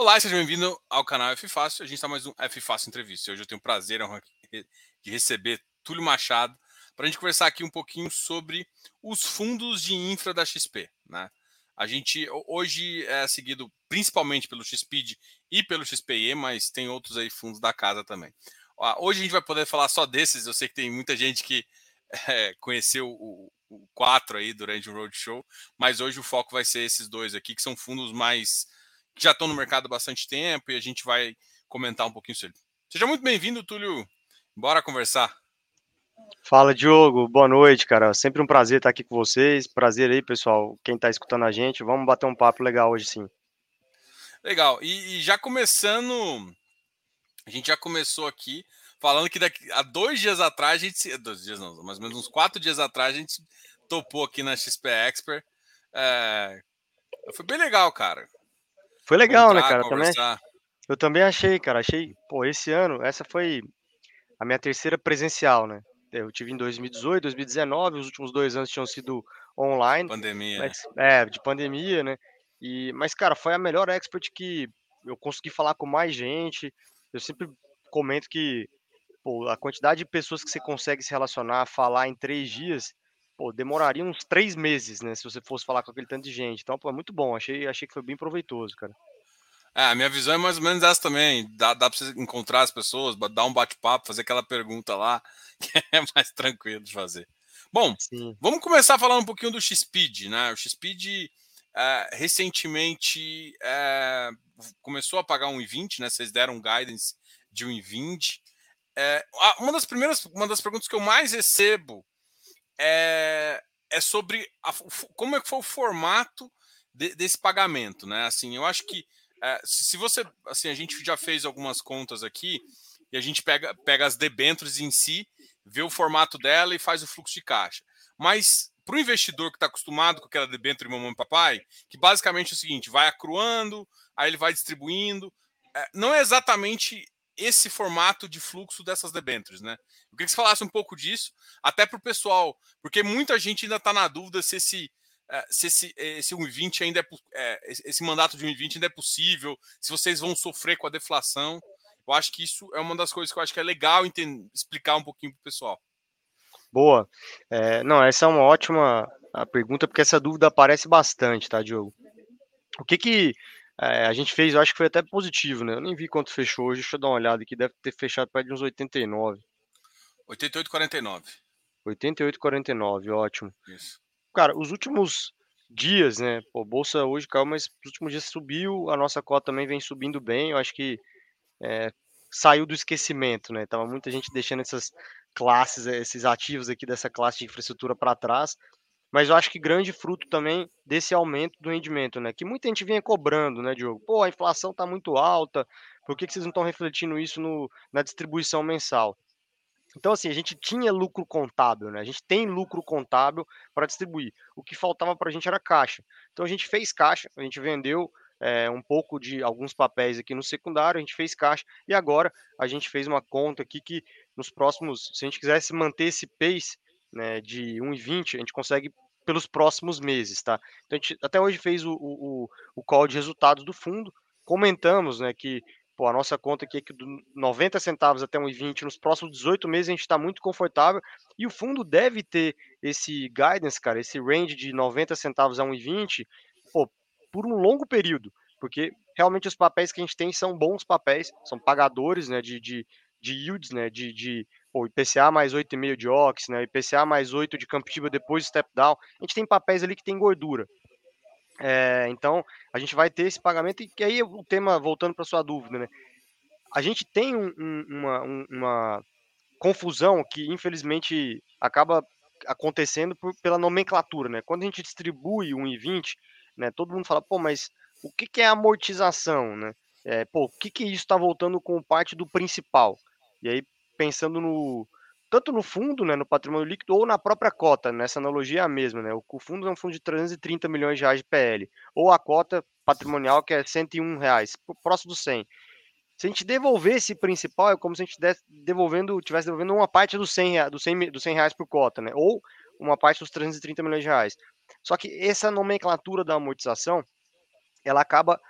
Olá, seja bem-vindo ao canal F Fácil. A gente está mais um F Fácil Entrevista. Hoje eu tenho o prazer de receber Túlio Machado para a gente conversar aqui um pouquinho sobre os fundos de infra da XP. Né? A gente hoje é seguido principalmente pelo XPID e pelo XPE, mas tem outros aí fundos da casa também. Hoje a gente vai poder falar só desses. Eu sei que tem muita gente que é, conheceu o, o 4 aí durante o Roadshow, mas hoje o foco vai ser esses dois aqui, que são fundos mais que já estão no mercado há bastante tempo e a gente vai comentar um pouquinho sobre. Seja muito bem-vindo, Túlio. Bora conversar. Fala, Diogo. Boa noite, cara. Sempre um prazer estar aqui com vocês. Prazer aí, pessoal. Quem está escutando a gente, vamos bater um papo legal hoje, sim. Legal. E, e já começando, a gente já começou aqui falando que daqui, há dois dias atrás a gente, dois dias não, mais ou menos uns quatro dias atrás a gente topou aqui na XP Expert. É, foi bem legal, cara. Foi legal, né, cara? Também, eu também achei, cara. Achei, pô, esse ano, essa foi a minha terceira presencial, né? Eu tive em 2018, 2019, os últimos dois anos tinham sido online. Pandemia. Mas, é, de pandemia, né? E, mas, cara, foi a melhor expert que eu consegui falar com mais gente. Eu sempre comento que pô, a quantidade de pessoas que você consegue se relacionar, falar em três dias, pô, demoraria uns três meses, né? Se você fosse falar com aquele tanto de gente. Então, pô, é muito bom. Achei, achei que foi bem proveitoso, cara. É, a minha visão é mais ou menos essa também. Dá, dá para você encontrar as pessoas, dar um bate-papo, fazer aquela pergunta lá, que é mais tranquilo de fazer. Bom, Sim. vamos começar falando um pouquinho do Xpeed, né? O Xpeed é, recentemente é, começou a pagar 1,20, né? Vocês deram um guidance de 1,20. É, uma das primeiras, uma das perguntas que eu mais recebo é, é sobre a, como é que foi o formato de, desse pagamento, né? Assim, eu acho que é, se você, assim, a gente já fez algumas contas aqui e a gente pega, pega as debêntures em si, vê o formato dela e faz o fluxo de caixa. Mas para o investidor que está acostumado com aquela debênture mamãe e papai, que basicamente é o seguinte, vai acruando, aí ele vai distribuindo, é, não é exatamente esse formato de fluxo dessas debêntures, né? Eu queria que você falasse um pouco disso, até para o pessoal, porque muita gente ainda está na dúvida se esse, eh, se esse, esse 1,20 ainda é, é, esse mandato de 1,20 ainda é possível, se vocês vão sofrer com a deflação. Eu acho que isso é uma das coisas que eu acho que é legal entender, explicar um pouquinho para o pessoal. Boa. É, não, essa é uma ótima pergunta, porque essa dúvida aparece bastante, tá, Diogo? O que que é, a gente fez, eu acho que foi até positivo, né? Eu nem vi quanto fechou hoje, deixa eu dar uma olhada aqui, deve ter fechado perto de uns 89. 88,49. 88,49, ótimo. Isso. Cara, os últimos dias, né? Pô, bolsa hoje caiu, mas os últimos dias subiu, a nossa cota também vem subindo bem. Eu acho que é, saiu do esquecimento, né? Tava muita gente deixando essas classes, esses ativos aqui dessa classe de infraestrutura para trás mas eu acho que grande fruto também desse aumento do rendimento, né? Que muita gente vinha cobrando, né, Diogo? Pô, a inflação está muito alta, por que, que vocês não estão refletindo isso no, na distribuição mensal? Então, assim, a gente tinha lucro contábil, né? A gente tem lucro contábil para distribuir. O que faltava para a gente era caixa. Então, a gente fez caixa, a gente vendeu é, um pouco de alguns papéis aqui no secundário, a gente fez caixa e agora a gente fez uma conta aqui que nos próximos, se a gente quisesse manter esse pace né, de 1,20, a gente consegue pelos próximos meses, tá? Então a gente até hoje fez o, o, o call de resultados do fundo, comentamos, né, que pô, a nossa conta aqui é que do 90 centavos até 1,20 nos próximos 18 meses a gente está muito confortável e o fundo deve ter esse guidance, cara, esse range de 90 centavos a 1,20, pô, por um longo período, porque realmente os papéis que a gente tem são bons papéis, são pagadores, né, de, de, de yields, né, de, de pô, IPCA mais 8,5 de OX, né, IPCA mais 8 de Camptiba depois do step down, a gente tem papéis ali que tem gordura. É, então, a gente vai ter esse pagamento, e aí o tema, voltando para sua dúvida, né, a gente tem um, um, uma, um, uma confusão que, infelizmente, acaba acontecendo por, pela nomenclatura, né, quando a gente distribui o 1,20, né, todo mundo fala, pô, mas o que, que é amortização, né, é, pô, o que, que isso está voltando com parte do principal? E aí, pensando no tanto no fundo, né, no patrimônio líquido, ou na própria cota, nessa analogia é a mesma, né? O fundo é um fundo de 330 milhões de reais de PL, ou a cota patrimonial que é 101 reais, próximo do 100. Se a gente devolver esse principal, é como se a gente estivesse devolvendo, tivesse devolvendo uma parte dos 100, do 100, do 100 reais por cota, né? Ou uma parte dos 330 milhões de reais. Só que essa nomenclatura da amortização, ela acaba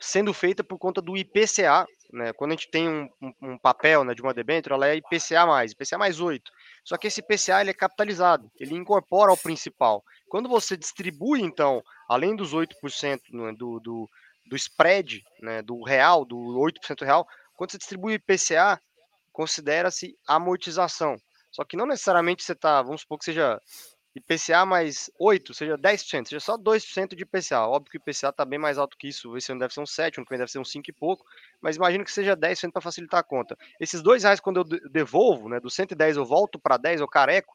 sendo feita por conta do IPCA, né? Quando a gente tem um, um, um papel né, de uma debênture, ela é IPCA IPCA mais 8. Só que esse IPCA ele é capitalizado, ele incorpora o principal. Quando você distribui, então, além dos 8% né, do, do, do spread, né, do real, do 8% real, quando você distribui IPCA, considera-se amortização. Só que não necessariamente você está, vamos supor que seja IPCA mais 8, seja 10%, seja só 2% de IPCA. Óbvio que o IPCA está bem mais alto que isso. Esse ano deve ser um 7, ano que vem deve ser um 5 e pouco, mas imagino que seja 10% para facilitar a conta. Esses dois reais, quando eu devolvo, né, do 110 eu volto para 10, eu careco,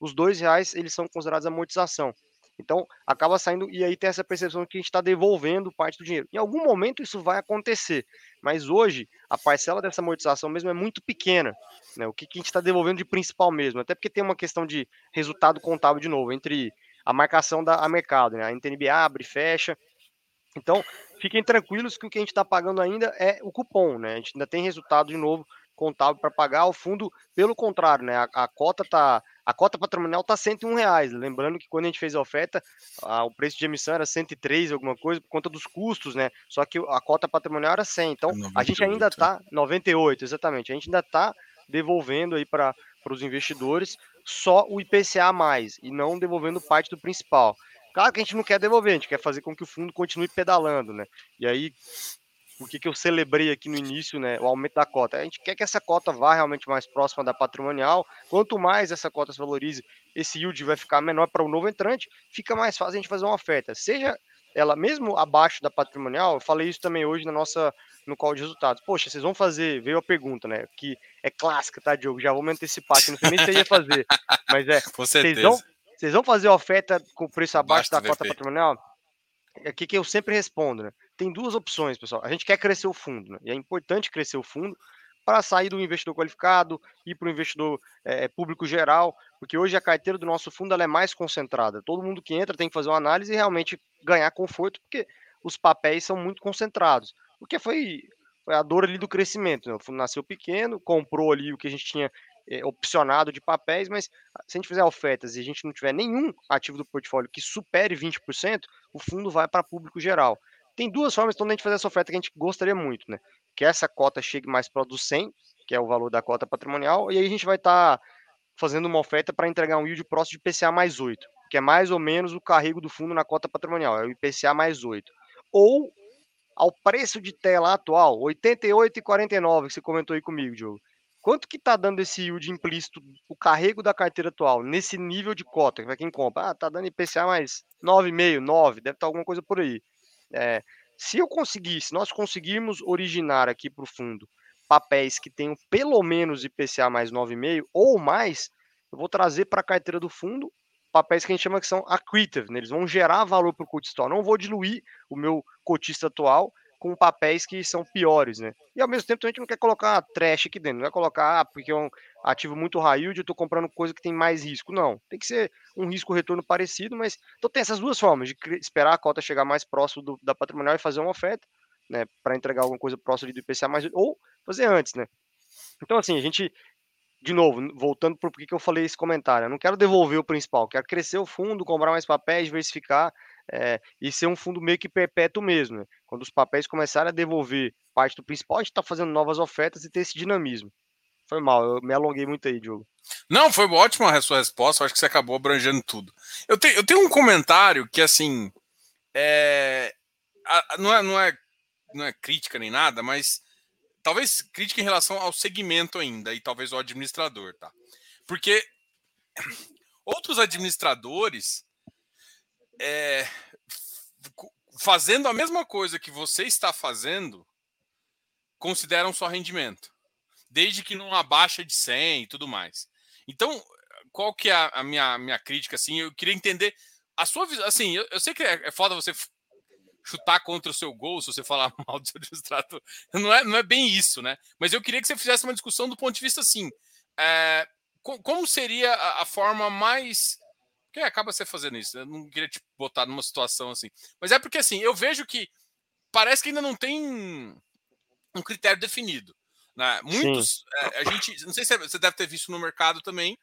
os dois reais eles são considerados amortização. Então, acaba saindo, e aí tem essa percepção que a gente está devolvendo parte do dinheiro. Em algum momento isso vai acontecer, mas hoje a parcela dessa amortização mesmo é muito pequena. Né? O que, que a gente está devolvendo de principal mesmo? Até porque tem uma questão de resultado contábil de novo, entre a marcação da a mercado, né? A NTNB abre, fecha. Então, fiquem tranquilos que o que a gente está pagando ainda é o cupom, né? A gente ainda tem resultado de novo contábil para pagar. O fundo, pelo contrário, né? A, a cota tá a cota patrimonial está 101 reais. Lembrando que quando a gente fez a oferta, a, o preço de emissão era 103, alguma coisa, por conta dos custos, né? Só que a cota patrimonial era 100. Então, 98. a gente ainda está 98, exatamente. A gente ainda está devolvendo aí para os investidores só o IPCA mais e não devolvendo parte do principal. Claro que a gente não quer devolver, a gente quer fazer com que o fundo continue pedalando, né? E aí por que, que eu celebrei aqui no início né, o aumento da cota. A gente quer que essa cota vá realmente mais próxima da patrimonial. Quanto mais essa cota se valorize, esse yield vai ficar menor para o novo entrante, fica mais fácil a gente fazer uma oferta. Seja ela mesmo abaixo da patrimonial, eu falei isso também hoje na nossa no call de resultados. Poxa, vocês vão fazer, veio a pergunta, né? Que é clássica, tá, Diogo? Já vou me antecipar, que não sei nem se ia fazer. Mas é, vocês vão, vocês vão fazer oferta com preço abaixo da cota patrimonial? É o que, que eu sempre respondo, né? Tem duas opções, pessoal. A gente quer crescer o fundo, né? e é importante crescer o fundo para sair do investidor qualificado e para o investidor é, público geral, porque hoje a carteira do nosso fundo é mais concentrada. Todo mundo que entra tem que fazer uma análise e realmente ganhar conforto, porque os papéis são muito concentrados. Porque foi, foi a dor ali do crescimento. Né? O fundo nasceu pequeno, comprou ali o que a gente tinha é, opcionado de papéis, mas se a gente fizer ofertas e a gente não tiver nenhum ativo do portfólio que supere 20%, o fundo vai para público geral. Tem duas formas então de a gente fazer essa oferta que a gente gostaria muito, né? Que essa cota chegue mais para do 100, que é o valor da cota patrimonial, e aí a gente vai estar tá fazendo uma oferta para entregar um yield próximo de IPCA mais 8, que é mais ou menos o carrego do fundo na cota patrimonial, é o IPCA mais 8. Ou ao preço de tela atual, 88,49, que você comentou aí comigo, Diogo. Quanto que está dando esse yield implícito, o carrego da carteira atual, nesse nível de cota, para quem compra? Ah, tá dando IPCA mais 9,5, 9, deve estar tá alguma coisa por aí. É, se eu conseguir, se nós conseguirmos originar aqui para o fundo papéis que tenham pelo menos IPCA mais 9,5 ou mais, eu vou trazer para a carteira do fundo papéis que a gente chama que são accretive, né? eles vão gerar valor para o cotista. Não vou diluir o meu cotista atual com papéis que são piores, né? E ao mesmo tempo a gente não quer colocar trash aqui dentro, não é colocar, ah, porque é um ativo muito high yield, eu estou comprando coisa que tem mais risco. Não, tem que ser um risco-retorno parecido, mas então tem essas duas formas, de esperar a cota chegar mais próximo do, da patrimonial e fazer uma oferta, né, para entregar alguma coisa próxima do IPCA mais, ou fazer antes, né? Então, assim, a gente de novo, voltando para o que eu falei esse comentário, eu não quero devolver o principal, quero crescer o fundo, comprar mais papéis, diversificar é, e ser um fundo meio que perpétuo mesmo. Né? Quando os papéis começarem a devolver parte do principal, a gente está fazendo novas ofertas e ter esse dinamismo. Foi mal, eu me alonguei muito aí, Diogo. Não, foi ótima a sua resposta, acho que você acabou abrangendo tudo. Eu, te, eu tenho um comentário que, assim, é, a, não, é, não, é, não é crítica nem nada, mas talvez crítica em relação ao segmento ainda e talvez ao administrador, tá? Porque outros administradores é, fazendo a mesma coisa que você está fazendo consideram só rendimento, desde que não abaixa de 100 e tudo mais. Então, qual que é a, minha, minha crítica? Assim, eu queria entender a sua visão. Assim, eu, eu sei que é, é foda você chutar contra o seu gol se você falar mal do seu distrato. Não é, não é bem isso, né? Mas eu queria que você fizesse uma discussão do ponto de vista assim. É, como seria a, a, forma mais. Porque acaba você fazendo isso. Eu não queria te botar numa situação assim. Mas é porque assim, eu vejo que parece que ainda não tem um critério definido. Né? Muitos. É, a gente. Não sei se você deve ter visto no mercado também.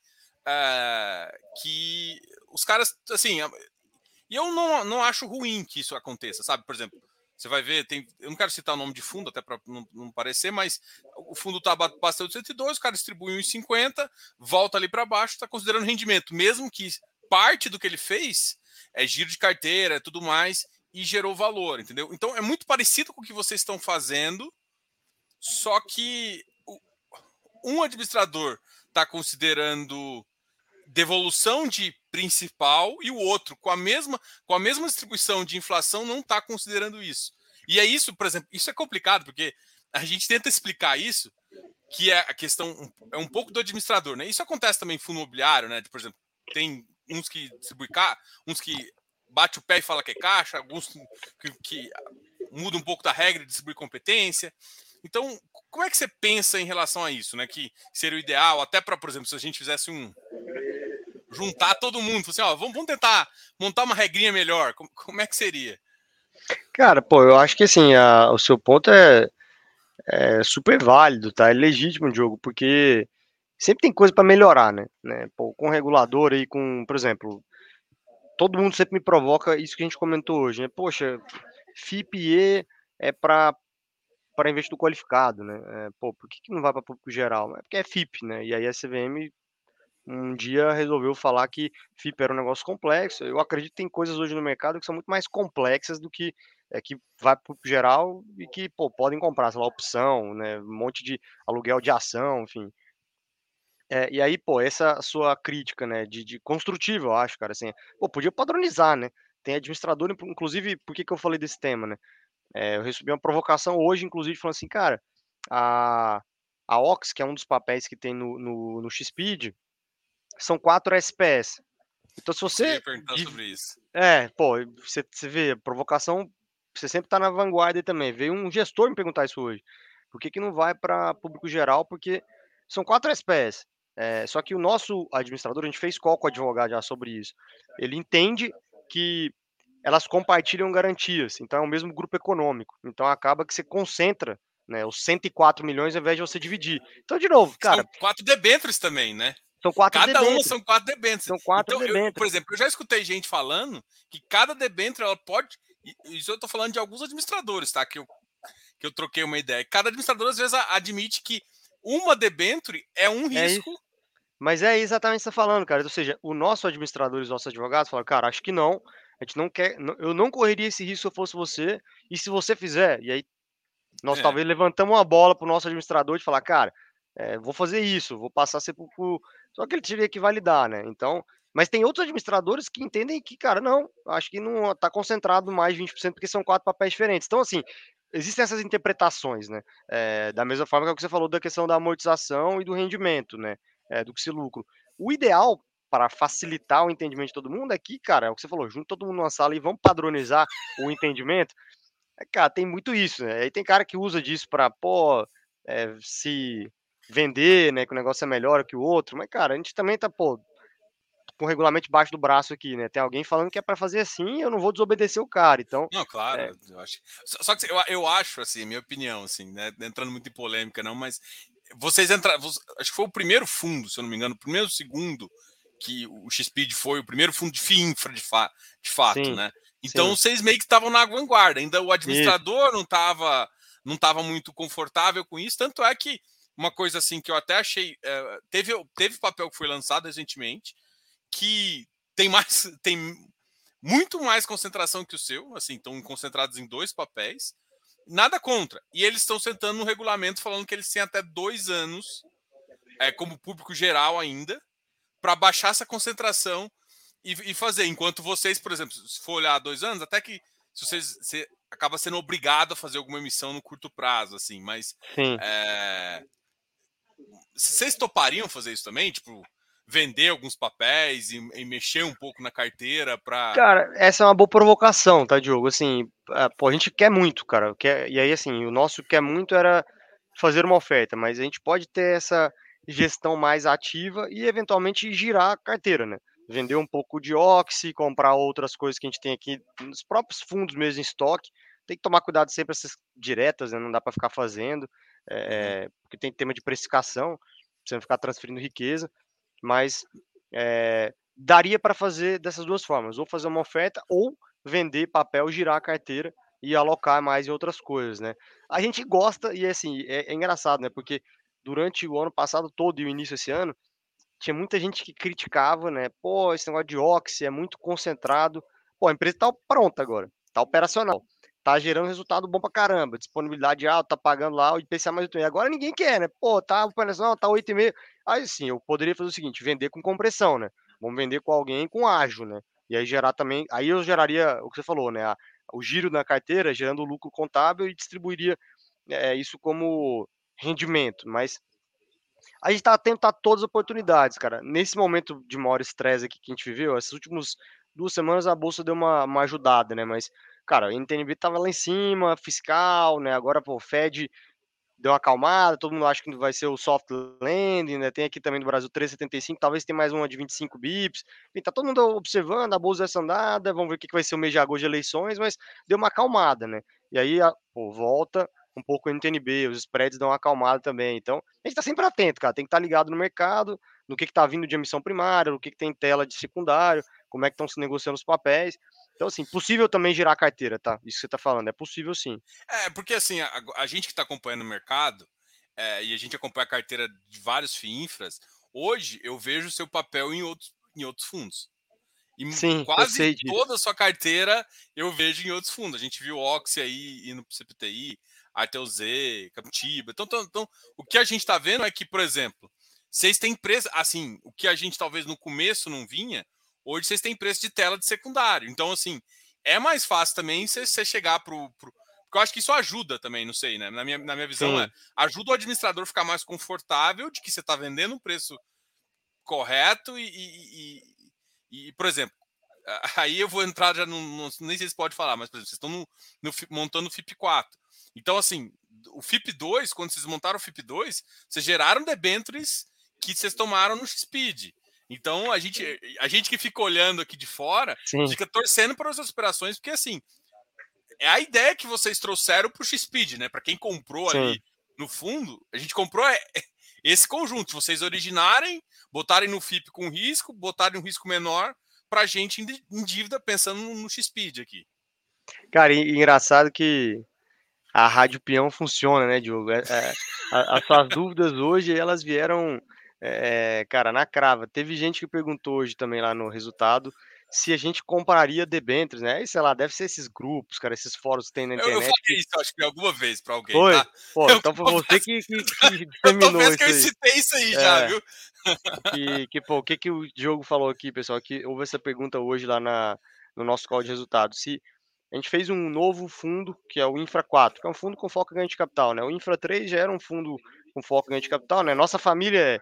É, que os caras, assim, e eu não, não acho ruim que isso aconteça, sabe? Por exemplo, Você vai ver, tem, eu não quero citar o nome de fundo, até para não, não, parecer, mas o fundo está batendo 102, o cara distribui 1,50, volta ali para baixo, está considerando rendimento, mesmo que parte do que ele fez é giro de carteira, é tudo mais, e gerou valor, entendeu? Então é muito parecido com o que vocês estão fazendo, só que um administrador está considerando devolução de principal e o outro com a mesma com a mesma distribuição de inflação não está considerando isso. E é isso, por exemplo, isso é complicado porque a gente tenta explicar isso que é a questão é um pouco do administrador, né? Isso acontece também em fundo imobiliário, né? Por exemplo, tem uns que distribuem cá, uns que bate o pé e fala que é caixa, alguns que, que muda um pouco da regra de distribuir competência. Então, como é que você pensa em relação a isso, né? Que seria o ideal, até para, por exemplo, se a gente fizesse um juntar todo mundo, assim, ó, vamos, vamos tentar montar uma regrinha melhor. Como, como, é que seria? Cara, pô, eu acho que assim, a, o seu ponto é, é super válido, tá? É legítimo jogo, porque sempre tem coisa para melhorar, né? né? Pô, com regulador aí, com, por exemplo, todo mundo sempre me provoca isso que a gente comentou hoje, né? Poxa, FIPE é para para investidor qualificado, né? É, pô, por que, que não vai para público geral? É porque é FIP, né? E aí a CVM um dia resolveu falar que FIP era um negócio complexo. Eu acredito que tem coisas hoje no mercado que são muito mais complexas do que é, que vai para o geral e que pô, podem comprar, sei lá, opção, né, um monte de aluguel de ação, enfim. É, e aí, pô, essa sua crítica, né, de, de construtiva, eu acho, cara, assim, pô, podia padronizar, né? Tem administrador, inclusive, por que, que eu falei desse tema, né? É, eu recebi uma provocação hoje, inclusive, falando assim, cara, a, a Ox, que é um dos papéis que tem no, no, no XPeed, são quatro SPS. Então, se você. perguntar sobre isso. É, pô, você, você vê, provocação, você sempre tá na vanguarda também. Veio um gestor me perguntar isso hoje. Por que, que não vai para público geral? Porque são quatro SPS. É, só que o nosso administrador, a gente fez call com o advogado já sobre isso. Ele entende que elas compartilham garantias, então é o mesmo grupo econômico. Então acaba que você concentra né, os 104 milhões ao invés de você dividir. Então, de novo, cara. São quatro debêntures também, né? São quatro Cada debêntures. uma são quatro debêntures. São quatro então, debêntures. Eu, por exemplo, eu já escutei gente falando que cada debênture ela pode. Isso eu estou falando de alguns administradores, tá? Que eu, que eu troquei uma ideia. Cada administrador às vezes admite que uma debênture é um é risco. É mas é exatamente o que você está falando, cara. Ou seja, o nosso administrador e os nossos advogados falaram, cara, acho que não. A gente não quer. Eu não correria esse risco se eu fosse você. E se você fizer, e aí nós é. talvez levantamos uma bola para o nosso administrador de falar, cara, é, vou fazer isso, vou passar a ser por, Só que ele teria que validar, né? Então. Mas tem outros administradores que entendem que, cara, não, acho que não está concentrado mais de 20%, porque são quatro papéis diferentes. Então, assim, existem essas interpretações, né? É, da mesma forma que você falou da questão da amortização e do rendimento, né? É, do que se lucro. O ideal para facilitar o entendimento de todo mundo é que, cara, é o que você falou, junto todo mundo numa sala e vamos padronizar o entendimento. É, cara, tem muito isso, né? Aí tem cara que usa disso para, pô, é, se vender, né, que o negócio é melhor que o outro, mas, cara, a gente também tá, pô, com o regulamento debaixo do braço aqui, né? Tem alguém falando que é para fazer assim, eu não vou desobedecer o cara, então... Não, claro, é... eu acho... Só que eu, eu acho, assim, minha opinião, assim, né, entrando muito em polêmica não, mas vocês entraram, acho que foi o primeiro fundo, se eu não me engano, o primeiro, segundo que o XPeed foi o primeiro fundo de FII infra de, fa de fato, sim, né? Então sim. vocês meio que estavam na vanguarda, ainda o administrador não estava não estava muito confortável com isso, tanto é que uma coisa assim que eu até achei. É, teve, teve papel que foi lançado recentemente que tem mais. tem muito mais concentração que o seu, assim, estão concentrados em dois papéis. Nada contra. E eles estão sentando no regulamento falando que eles têm até dois anos, é, como público geral ainda, para baixar essa concentração e, e, fazer. Enquanto vocês, por exemplo, se for olhar dois anos, até que se vocês você acaba sendo obrigado a fazer alguma emissão no curto prazo, assim, mas é, vocês topariam fazer isso também? Tipo, vender alguns papéis e, e mexer um pouco na carteira para. Cara, essa é uma boa provocação, tá, Diogo? Assim, é, pô, a gente quer muito, cara. Quer, e aí, assim, o nosso quer muito era fazer uma oferta, mas a gente pode ter essa gestão mais ativa e eventualmente girar a carteira, né? Vender um pouco de Oxy, comprar outras coisas que a gente tem aqui nos próprios fundos mesmo em estoque. Tem que tomar cuidado sempre essas diretas, né? Não dá para ficar fazendo é, porque tem tema de precificação, você ficar transferindo riqueza, mas é, daria para fazer dessas duas formas, ou fazer uma oferta ou vender papel, girar a carteira e alocar mais em outras coisas, né? A gente gosta e assim, é, é engraçado, né? Porque durante o ano passado todo e o início desse ano, tinha muita gente que criticava, né? Pô, esse negócio de Oxy é muito concentrado. Pô, a empresa tá pronta agora, tá operacional, tá gerando resultado bom pra caramba, disponibilidade alta, tá pagando lá o IPCA mais 8,5. Agora ninguém quer, né? Pô, tá operacional, tá 8,5. Aí sim, eu poderia fazer o seguinte, vender com compressão, né? Vamos vender com alguém com ágil, né? E aí gerar também, aí eu geraria o que você falou, né? O giro na carteira, gerando lucro contábil e distribuiria é, isso como rendimento. Mas a gente está atento a todas as oportunidades, cara. Nesse momento de maior estresse aqui que a gente viveu, essas últimas duas semanas a bolsa deu uma, uma ajudada, né? Mas, cara, a NTNB tava lá em cima, fiscal, né? Agora, pô, o Fed deu uma acalmada, todo mundo acha que vai ser o soft landing, né? Tem aqui também no Brasil 3,75, talvez tenha mais uma de 25 bips. Enfim, tá todo mundo observando, a bolsa essa andada, vamos ver o que vai ser o mês de agosto de eleições, mas deu uma acalmada, né? E aí, pô, volta um pouco o NTNB, os spreads dão uma acalmada também. Então, a gente tá sempre atento, cara, tem que estar tá ligado no mercado, no que que tá vindo de emissão primária, no que que tem tela de secundário, como é que estão se negociando os papéis. Então, assim, possível também girar a carteira, tá? Isso que você tá falando, é possível sim. É, porque assim, a, a gente que está acompanhando o mercado, é, e a gente acompanha a carteira de vários FIINFRAs, hoje eu vejo o seu papel em outros, em outros fundos. E Sim, quase toda a sua carteira eu vejo em outros fundos. A gente viu o Oxy aí indo para o CPTI, Arteus Captiba. Então, então, então, o que a gente está vendo é que, por exemplo, vocês têm preço, assim, o que a gente talvez no começo não vinha, Hoje vocês têm preço de tela de secundário. Então, assim, é mais fácil também você chegar para o. Porque eu acho que isso ajuda também, não sei, né? Na minha, na minha visão, é, ajuda o administrador a ficar mais confortável de que você está vendendo um preço correto e, e, e, e, por exemplo, aí eu vou entrar já no, nem sei se pode falar, mas por exemplo, vocês estão no, no, montando o FIP 4. Então, assim, o FIP 2, quando vocês montaram o FIP 2, vocês geraram debentures que vocês tomaram no Speed. Então a gente, a gente que fica olhando aqui de fora, Sim. fica torcendo para as operações, porque assim, é a ideia que vocês trouxeram para o X-Speed, né? Para quem comprou Sim. ali no fundo, a gente comprou é, esse conjunto, vocês originarem, botarem no FIP com risco, botarem um risco menor para a gente em dívida pensando no X-Speed aqui. Cara, engraçado que a Rádio Peão funciona, né, Diogo? É, é, as suas dúvidas hoje, elas vieram é, cara, na crava. Teve gente que perguntou hoje também lá no resultado se a gente compraria debêntures, né? E, sei lá, deve ser esses grupos, cara, esses fóruns que tem na internet. Eu, eu falei isso, acho que alguma vez para alguém, foi? tá? Pô, eu, então foi você que, que, que disseminou isso que eu citei isso aí é, já, viu? Que, que, pô, o que, que o Diogo falou aqui, pessoal? Que houve essa pergunta hoje lá na, no nosso call de resultados. Se a gente fez um novo fundo, que é o Infra 4, que é um fundo com foco em ganho de capital, né? O Infra 3 já era um fundo com foco em ganho de capital, né? Nossa família é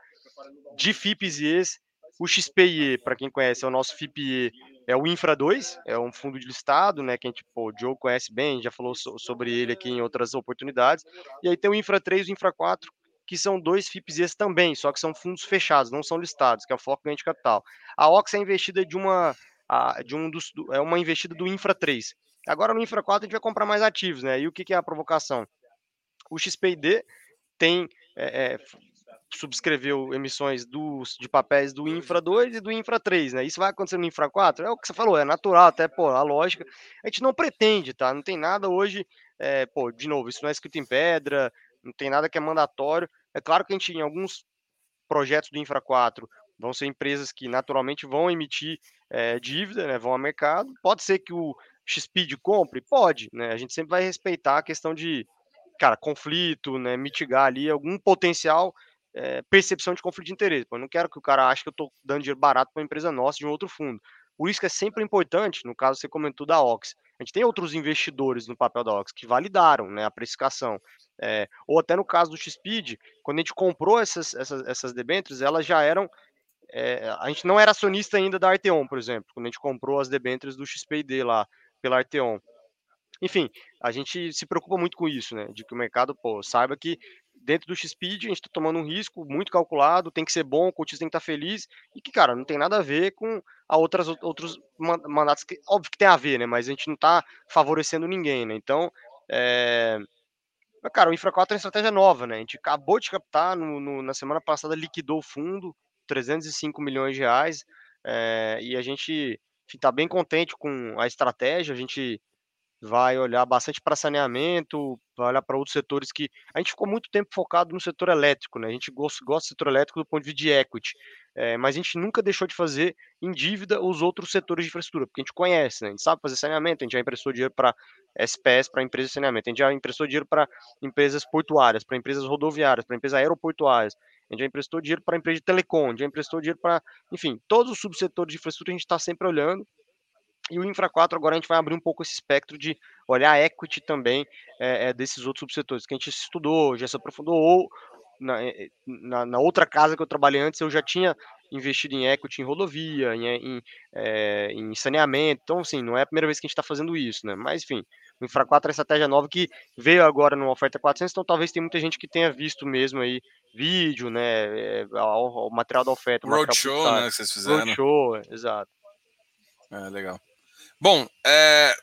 de FIPs e ES. O XPIE, para quem conhece, é o nosso FIPE, é o Infra 2, é um fundo de listado, né, que a gente, pô, o Joe conhece bem, já falou so, sobre ele aqui em outras oportunidades. E aí tem o Infra 3 e o Infra 4, que são dois FIPs também, só que são fundos fechados, não são listados, que é o foco ganho de capital. A Ox é investida de uma a, de um dos, é uma investida do Infra 3. Agora no Infra 4 a gente vai comprar mais ativos, né? E o que, que é a provocação? O XPID tem é, é, subscreveu emissões dos, de papéis do Infra 2 e do Infra 3, né? Isso vai acontecer no Infra 4? É o que você falou, é natural, até, pô, a lógica. A gente não pretende, tá? Não tem nada hoje, é, pô, de novo, isso não é escrito em pedra, não tem nada que é mandatório. É claro que a gente, em alguns projetos do Infra 4, vão ser empresas que naturalmente vão emitir é, dívida, né? Vão ao mercado. Pode ser que o XPID compre? Pode, né? A gente sempre vai respeitar a questão de, cara, conflito, né? Mitigar ali algum potencial é, percepção de conflito de interesse. Eu não quero que o cara ache que eu estou dando dinheiro barato para uma empresa nossa de um outro fundo. Por isso que é sempre importante, no caso você comentou da Ox, a gente tem outros investidores no papel da Ox que validaram né, a precificação. É, ou até no caso do XPID, quando a gente comprou essas, essas, essas debêntures, elas já eram. É, a gente não era acionista ainda da Arteon, por exemplo, quando a gente comprou as debêntures do XPID lá pela Arteon. Enfim, a gente se preocupa muito com isso, né? De que o mercado pô, saiba que dentro do X-Speed, a gente está tomando um risco muito calculado, tem que ser bom, o cotista tem que estar tá feliz, e que, cara, não tem nada a ver com a outras, outros mandatos, que, óbvio que tem a ver, né, mas a gente não está favorecendo ninguém, né, então, é... cara, o Infra 4 é uma estratégia nova, né, a gente acabou de captar, no, no na semana passada liquidou o fundo, 305 milhões de reais, é... e a gente está bem contente com a estratégia, a gente vai olhar bastante para saneamento, vai olhar para outros setores que a gente ficou muito tempo focado no setor elétrico, né? A gente gosta, gosta do setor elétrico do ponto de vista de equity, é, mas a gente nunca deixou de fazer em dívida os outros setores de infraestrutura, porque a gente conhece, né? A gente sabe fazer saneamento, a gente já emprestou dinheiro para SPS, para empresas de saneamento, a gente já emprestou dinheiro para empresas portuárias, para empresas rodoviárias, para empresas aeroportuárias, a gente já emprestou dinheiro para empresa de telecom, a gente já emprestou dinheiro para, enfim, todos os subsetores de infraestrutura a gente está sempre olhando e o Infra 4 agora a gente vai abrir um pouco esse espectro de olhar a equity também é, é, desses outros subsetores que a gente estudou, já se aprofundou, ou na, eh, na, na, outra casa que eu trabalhei antes eu já tinha investido em equity em rodovia, em, em, é, em saneamento, então assim, não é a primeira vez que a gente está fazendo isso, né? Mas enfim, o Infra 4 é uma estratégia nova que veio agora numa oferta 400, então talvez tenha muita gente que tenha visto mesmo aí vídeo, né, é, o, o material da oferta. Roadshow, né, que vocês fizeram. Roadshow, exato. É, legal. Bom, é,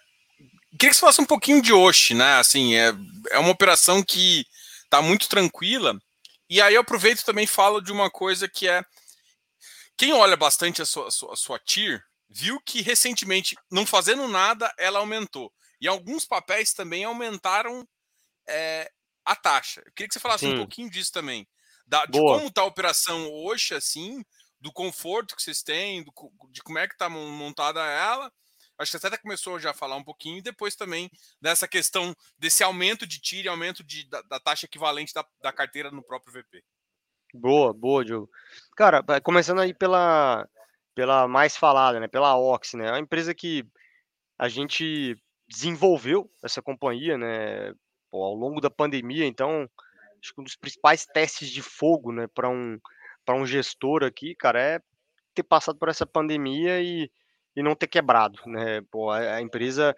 queria que você falasse um pouquinho de Oshi, né? Assim, é, é uma operação que está muito tranquila. E aí eu aproveito também falo de uma coisa que é quem olha bastante a sua, a sua, a sua TIR viu que recentemente, não fazendo nada, ela aumentou. E alguns papéis também aumentaram é, a taxa. Eu queria que você falasse Sim. um pouquinho disso também. Da, de como está a operação hoje, assim, do conforto que vocês têm, do, de como é que está montada ela, Acho que você até começou já a falar um pouquinho, e depois também dessa questão desse aumento de tiro e aumento de, da, da taxa equivalente da, da carteira no próprio VP. Boa, boa, Diogo. Cara, começando aí pela, pela mais falada, né? Pela Ox, né? É uma empresa que a gente desenvolveu essa companhia, né? Pô, ao longo da pandemia, então acho que um dos principais testes de fogo, né, para um para um gestor aqui, cara, é ter passado por essa pandemia e e não ter quebrado, né? Pô, a, empresa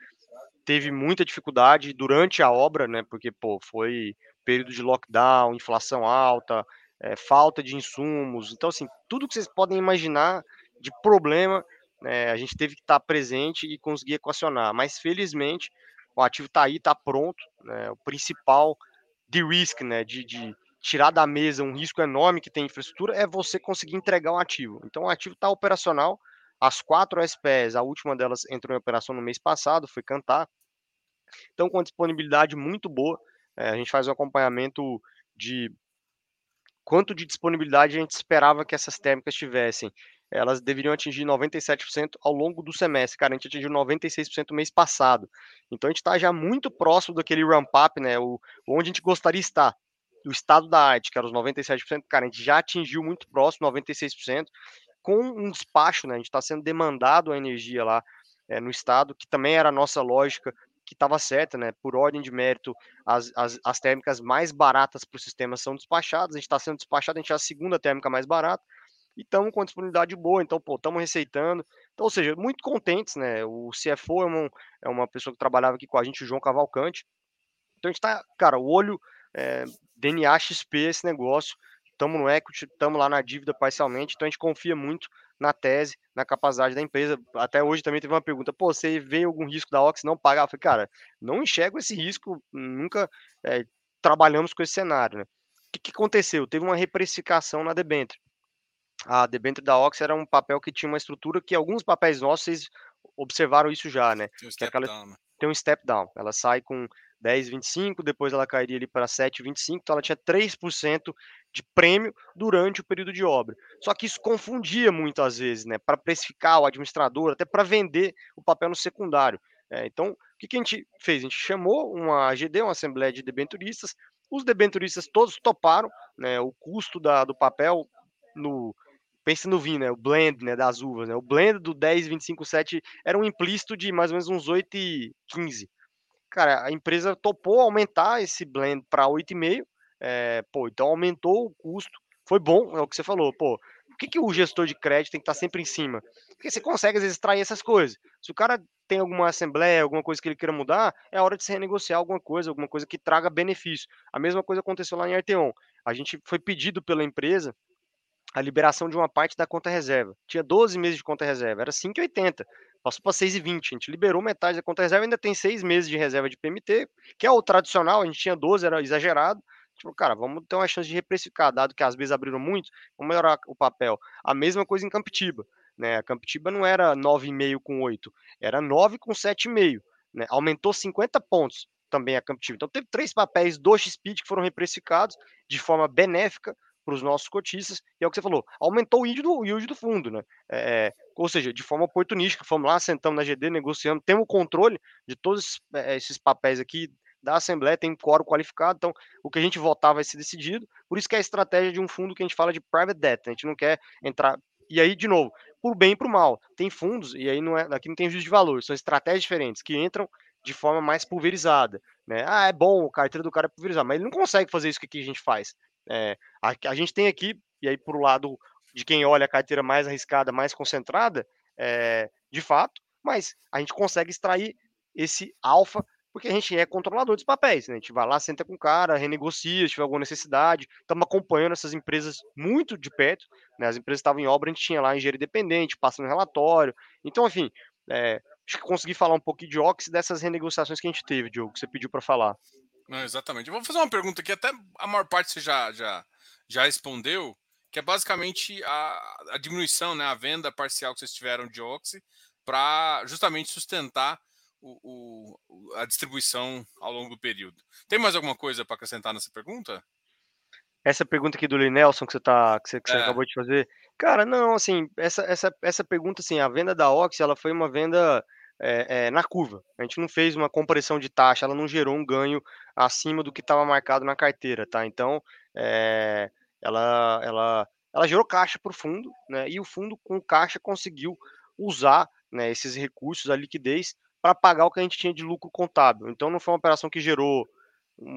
teve muita dificuldade durante a obra, né? Porque pô, foi período de lockdown, inflação alta, é, falta de insumos. Então, assim, tudo que vocês podem imaginar de problema, né, a gente teve que estar presente e conseguir equacionar. Mas, felizmente, o ativo está aí, está pronto. Né, o principal de risk, né, de, de, tirar da mesa um risco enorme que tem infraestrutura, é você conseguir entregar um ativo. Então, o ativo está operacional, as quatro SPS, a última delas entrou em operação no mês passado, foi cantar. Então, com disponibilidade muito boa, é, a gente faz um acompanhamento de quanto de disponibilidade a gente esperava que essas térmicas tivessem. Elas deveriam atingir 97% ao longo do semestre. Cara, a gente atingiu 96% no mês passado. Então a gente está já muito próximo daquele ramp-up, né? O, onde a gente gostaria de estar. O estado da arte, que era os 97%, cara, a gente já atingiu muito próximo, 96% com um despacho, né? A gente está sendo demandado a energia lá é, no estado, que também era a nossa lógica, que estava certa, né? Por ordem de mérito, as, as, as térmicas mais baratas para o sistema são despachadas. A gente está sendo despachado, a gente é a segunda térmica mais barata e estamos com disponibilidade boa, então, pô, estamos receitando. Então, ou seja, muito contentes, né? O CFO é, é uma pessoa que trabalhava aqui com a gente, o João Cavalcante. Então, a gente está, cara, o olho é, DNA XP esse negócio estamos no equity, estamos lá na dívida parcialmente, então a gente confia muito na tese, na capacidade da empresa. Até hoje também teve uma pergunta: pô, você vê algum risco da Ox não pagar? Eu falei, cara, não enxergo esse risco, nunca é, trabalhamos com esse cenário. Né? O que, que aconteceu? Teve uma reprecificação na debênture. A debênture da Ox era um papel que tinha uma estrutura que alguns papéis nossos, vocês observaram isso já, né? Tem um step aquela, down. Né? Tem um step down. Ela sai com 10,25, depois ela cairia ali para 7,25, então ela tinha 3% de prêmio durante o período de obra. Só que isso confundia muito às vezes, né, para precificar o administrador, até para vender o papel no secundário. É, então, o que, que, a gente fez? A gente chamou uma AGD, uma Assembleia de Debenturistas, os debenturistas todos toparam né, o custo da, do papel no. Pensa no vinho, né? O blend né, das uvas. Né, o blend do 10, 25, 7 era um implícito de mais ou menos uns 8,15. Cara, a empresa topou aumentar esse blend para 8,5 é, pô, então aumentou o custo. Foi bom, é o que você falou, pô. Por que, que o gestor de crédito tem que estar sempre em cima? Porque você consegue, às vezes, extrair essas coisas. Se o cara tem alguma assembleia, alguma coisa que ele queira mudar, é hora de se renegociar alguma coisa, alguma coisa que traga benefício. A mesma coisa aconteceu lá em Arteon. A gente foi pedido pela empresa a liberação de uma parte da conta reserva. Tinha 12 meses de conta reserva, era 5,80. Passou para 6,20. A gente liberou metade da conta reserva, ainda tem 6 meses de reserva de PMT, que é o tradicional, a gente tinha 12, era exagerado. Tipo, cara, vamos ter uma chance de reprecificar, dado que as vezes abriram muito, vamos melhorar o papel. A mesma coisa em Campitiba, né? A Campitiba não era 9,5 com 8, era 9 com 7,5. né, aumentou 50 pontos também a CampTime. Então teve três papéis do XSpeed que foram reprecificados de forma benéfica para os nossos cotistas, e é o que você falou, aumentou o yield do, o yield do fundo, né? É, ou seja, de forma oportunística, fomos lá, sentamos na GD, negociamos, temos o controle de todos esses papéis aqui da Assembleia, tem quórum qualificado, então o que a gente votar vai ser decidido, por isso que é a estratégia de um fundo que a gente fala de private debt, a gente não quer entrar, e aí, de novo, por bem e por mal, tem fundos, e aí não é, aqui não tem juízo de valor, são estratégias diferentes, que entram de forma mais pulverizada, né? Ah, é bom, a carteira do cara é pulverizada, mas ele não consegue fazer isso que a gente faz. É, a, a, gente tem aqui, e aí por lado de quem olha a carteira mais arriscada, mais concentrada, é, de fato, mas a gente consegue extrair esse alfa porque a gente é controlador dos papéis, né? A gente vai lá, senta com o cara, renegocia se tiver alguma necessidade. Estamos acompanhando essas empresas muito de perto, né? As empresas estavam em obra, a gente tinha lá engenheiro independente, passando relatório. Então, enfim, é, acho que consegui falar um pouquinho de Ox dessas renegociações que a gente teve, Diogo, que você pediu para falar. Não, exatamente. Eu vou fazer uma pergunta que até a maior parte você já, já, já respondeu, que é basicamente a, a diminuição, né, a venda parcial que vocês tiveram de Oxy para justamente sustentar o, o, a distribuição ao longo do período. Tem mais alguma coisa para acrescentar nessa pergunta? Essa pergunta aqui do Linelson que você, tá, que você, que você é. acabou de fazer. Cara, não, assim, essa, essa, essa pergunta, assim, a venda da Ox, ela foi uma venda é, é, na curva. A gente não fez uma compressão de taxa, ela não gerou um ganho acima do que estava marcado na carteira, tá? Então, é, ela, ela, ela gerou caixa para o fundo, né? E o fundo com caixa conseguiu usar né, esses recursos, a liquidez, para pagar o que a gente tinha de lucro contábil. Então não foi uma operação que gerou,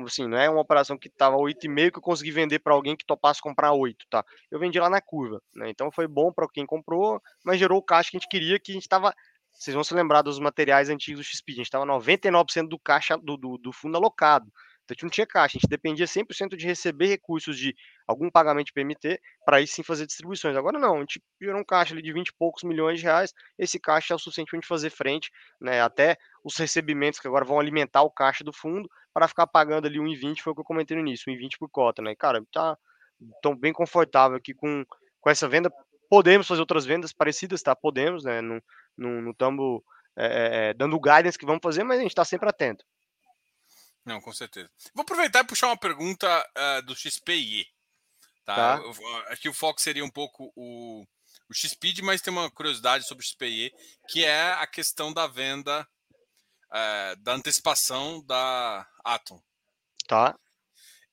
assim, não é uma operação que estava 8,5 que eu consegui vender para alguém que topasse comprar 8, tá? Eu vendi lá na curva, né? Então foi bom para quem comprou, mas gerou o caixa que a gente queria, que a gente estava vocês vão se lembrar dos materiais antigos do XP, a gente estava 99% do caixa do, do, do, fundo alocado. Então a gente não tinha caixa, a gente dependia 100% de receber recursos de algum pagamento de PMT para aí sim fazer distribuições. Agora não, a gente gerou um caixa ali de 20 e poucos milhões de reais, esse caixa é o suficiente para a gente fazer frente, né, até os recebimentos que agora vão alimentar o caixa do fundo para ficar pagando ali 1,20, foi o que eu comentei no início, 1,20 por cota, né? Cara, tá tão bem confortável aqui com, com essa venda. Podemos fazer outras vendas parecidas, tá? Podemos, né? Não estamos é, é, dando guidance que vamos fazer, mas a gente está sempre atento. Não, com certeza. Vou aproveitar e puxar uma pergunta uh, do XPI. Tá? tá. aqui o foco seria um pouco o, o XPID, mas tem uma curiosidade sobre o XPI, que é a questão da venda, uh, da antecipação da Atom. Tá.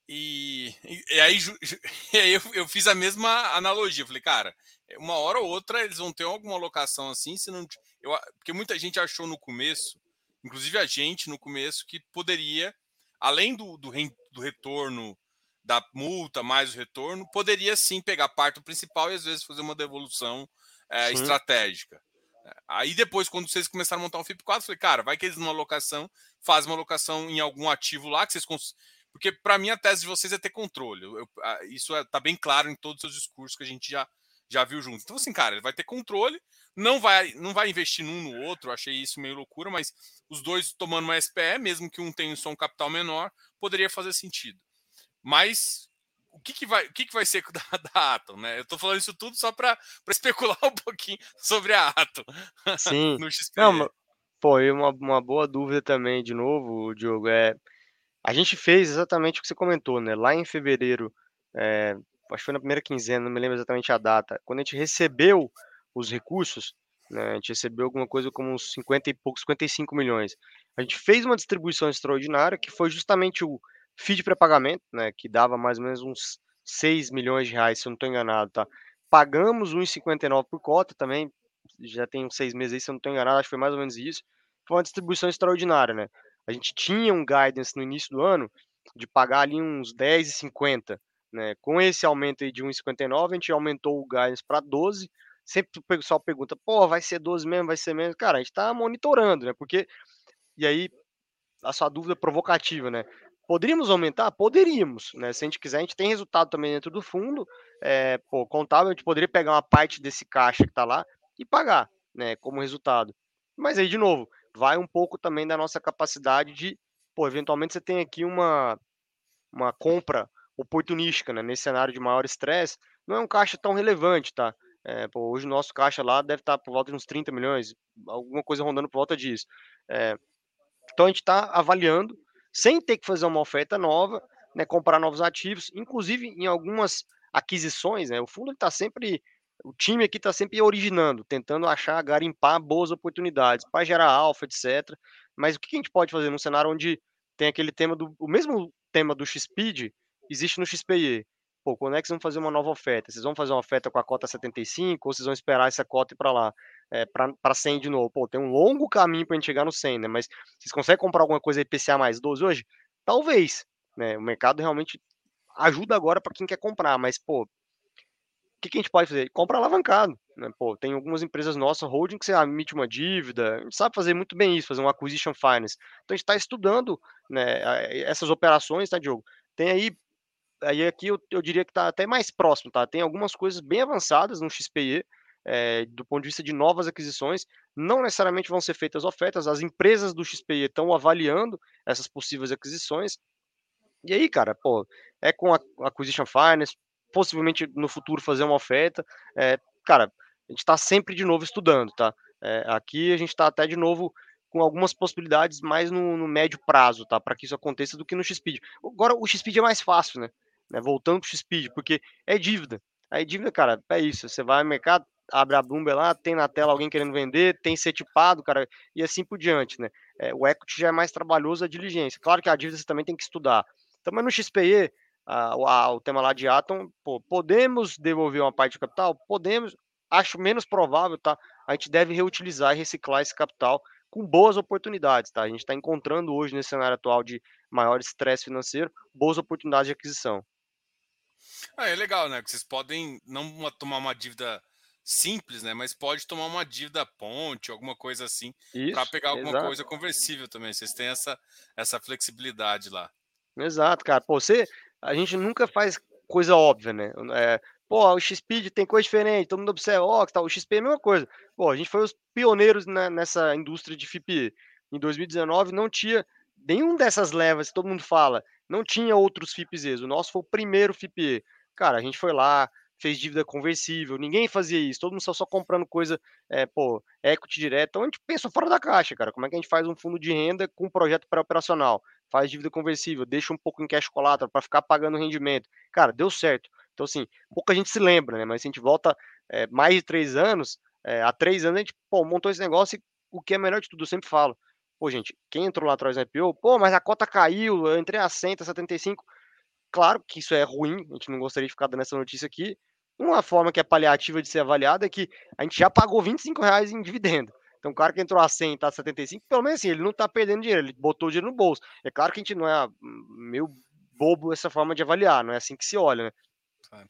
E, e, e aí, e aí eu, eu, fiz a mesma analogia. Eu falei, cara, uma hora ou outra eles vão ter alguma locação assim, se não, eu, porque muita gente achou no começo, inclusive a gente no começo, que poderia além do, do, re, do retorno da multa mais o retorno, poderia sim pegar parte do principal e às vezes fazer uma devolução é, estratégica. Aí depois, quando vocês começaram a montar um FIP4, eu falei, cara, vai que eles numa locação fazem uma locação em algum ativo lá que vocês cons... porque para mim a tese de vocês é ter controle. Eu, isso está é, bem claro em todos os seus discursos que a gente já já viu junto. Então assim, cara, ele vai ter controle, não vai não vai investir num no outro. Achei isso meio loucura, mas os dois tomando uma SPE, mesmo que um tenha só um capital menor, poderia fazer sentido. Mas o que, que, vai, o que, que vai ser da, da Atom, né? Eu estou falando isso tudo só para especular um pouquinho sobre a Atom. Sim. no XP. Não, pô, e uma, uma boa dúvida também, de novo, Diogo, é. A gente fez exatamente o que você comentou, né? Lá em fevereiro, é, acho que foi na primeira quinzena, não me lembro exatamente a data, quando a gente recebeu os recursos, né? A gente recebeu alguma coisa como uns 50 e poucos, 55 milhões. A gente fez uma distribuição extraordinária, que foi justamente o FII de pré-pagamento, né? Que dava mais ou menos uns 6 milhões de reais, se eu não estou enganado, tá? Pagamos 1,59 por cota também, já tem uns seis meses aí, se eu não estou enganado, acho que foi mais ou menos isso. Foi uma distribuição extraordinária, né? A gente tinha um guidance no início do ano de pagar ali uns 10,50, né? Com esse aumento aí de 1,59, a gente aumentou o guidance para 12, sempre o pessoal pergunta, pô, vai ser 12 mesmo, vai ser menos. Cara, a gente está monitorando, né? Porque. E aí, a sua dúvida provocativa, né? Poderíamos aumentar? Poderíamos, né? Se a gente quiser, a gente tem resultado também dentro do fundo. É, pô, contábil, a gente poderia pegar uma parte desse caixa que está lá e pagar, né? Como resultado. Mas aí, de novo, vai um pouco também da nossa capacidade de, pô, eventualmente você tem aqui uma, uma compra oportunística, né? Nesse cenário de maior estresse, não é um caixa tão relevante, tá? É, pô, hoje o nosso caixa lá deve estar por volta de uns 30 milhões, alguma coisa rondando por volta disso. É, Então a gente está avaliando, sem ter que fazer uma oferta nova, né, comprar novos ativos, inclusive em algumas aquisições, né, o fundo está sempre, o time aqui está sempre originando, tentando achar, garimpar boas oportunidades para gerar alfa, etc. Mas o que a gente pode fazer num cenário onde tem aquele tema do, o mesmo tema do XSpeed existe no XPE. Pô, quando é que vocês vão fazer uma nova oferta? Vocês vão fazer uma oferta com a cota 75 ou vocês vão esperar essa cota ir para lá, é, para 100 de novo? Pô, tem um longo caminho para a gente chegar no 100, né? Mas vocês conseguem comprar alguma coisa IPCA mais 12 hoje? Talvez, né? O mercado realmente ajuda agora para quem quer comprar, mas, pô, o que, que, a gente pode fazer? Compra alavancado. Né? Pô, tem algumas empresas nossas, holding, que você emite uma dívida, a gente sabe fazer muito bem isso, fazer um acquisition finance. Então a gente está estudando né, essas operações, tá, Diogo? Tem aí aí aqui eu, eu diria que está até mais próximo, tá? Tem algumas coisas bem avançadas no XPE, é, eh, do ponto de vista de novas aquisições, não necessariamente vão ser feitas ofertas, as empresas do XPE estão avaliando essas possíveis aquisições. E aí, cara, pô, é com a Acquisition Finance, possivelmente no futuro fazer uma oferta. É, cara, a gente está sempre de novo estudando, tá? É, aqui a gente está até de novo com algumas possibilidades mais no, no médio prazo, tá? Para que isso aconteça do que no XSpeed. Agora o XSpeed é mais fácil, né? Né? Voltando para o XSpeed, porque é dívida. Aí dívida, cara, é isso. Você vai no mercado, abre a Bloomberg lá, tem na tela alguém querendo vender, tem ser tipado, cara, e assim por diante, né? É, o equity já é mais trabalhoso a diligência. Claro que a dívida você também tem que estudar. Então, mas no XPE, a, a, o tema lá de Atom, pô, podemos devolver uma parte do capital? Podemos. Acho menos provável, tá? A gente deve reutilizar e reciclar esse capital com boas oportunidades, tá? A gente está encontrando hoje, nesse cenário atual de maior estresse financeiro, boas oportunidades de aquisição. Ah, é legal, né? Que vocês podem não tomar uma dívida simples, né? Mas pode tomar uma dívida ponte, alguma coisa assim, para pegar alguma exato. coisa conversível também. Vocês têm essa, essa flexibilidade lá. Exato, cara. Pô, você, a gente nunca faz coisa óbvia, né? É, pô, o XSpeed tem coisa diferente, todo mundo observa, ó, oh, o XP é a mesma coisa. Pô, a gente foi os pioneiros né, nessa indústria de FIPE. Em 2019 não tinha nenhum dessas levas que todo mundo fala, não tinha outros FIPEs. O nosso foi o primeiro FIPE. Cara, a gente foi lá, fez dívida conversível, ninguém fazia isso, todo mundo só, só comprando coisa, é, pô, equity direto. Então a gente pensou fora da caixa, cara. Como é que a gente faz um fundo de renda com um projeto pré-operacional? Faz dívida conversível, deixa um pouco em cash collateral para ficar pagando rendimento. Cara, deu certo. Então, assim, pouca gente se lembra, né? Mas se a gente volta é, mais de três anos, é, há três anos a gente pô, montou esse negócio e o que é melhor de tudo, eu sempre falo. Pô, gente, quem entrou lá atrás no IPO, pô, mas a cota caiu, eu entrei a 100, a 75. Claro que isso é ruim, a gente não gostaria de ficar dando essa notícia aqui. Uma forma que é paliativa de ser avaliada é que a gente já pagou 25 reais em dividendo. Então, o cara que entrou a 100 tá a 75, pelo menos assim, ele não tá perdendo dinheiro, ele botou o dinheiro no bolso. É claro que a gente não é meio bobo essa forma de avaliar, não é assim que se olha, né?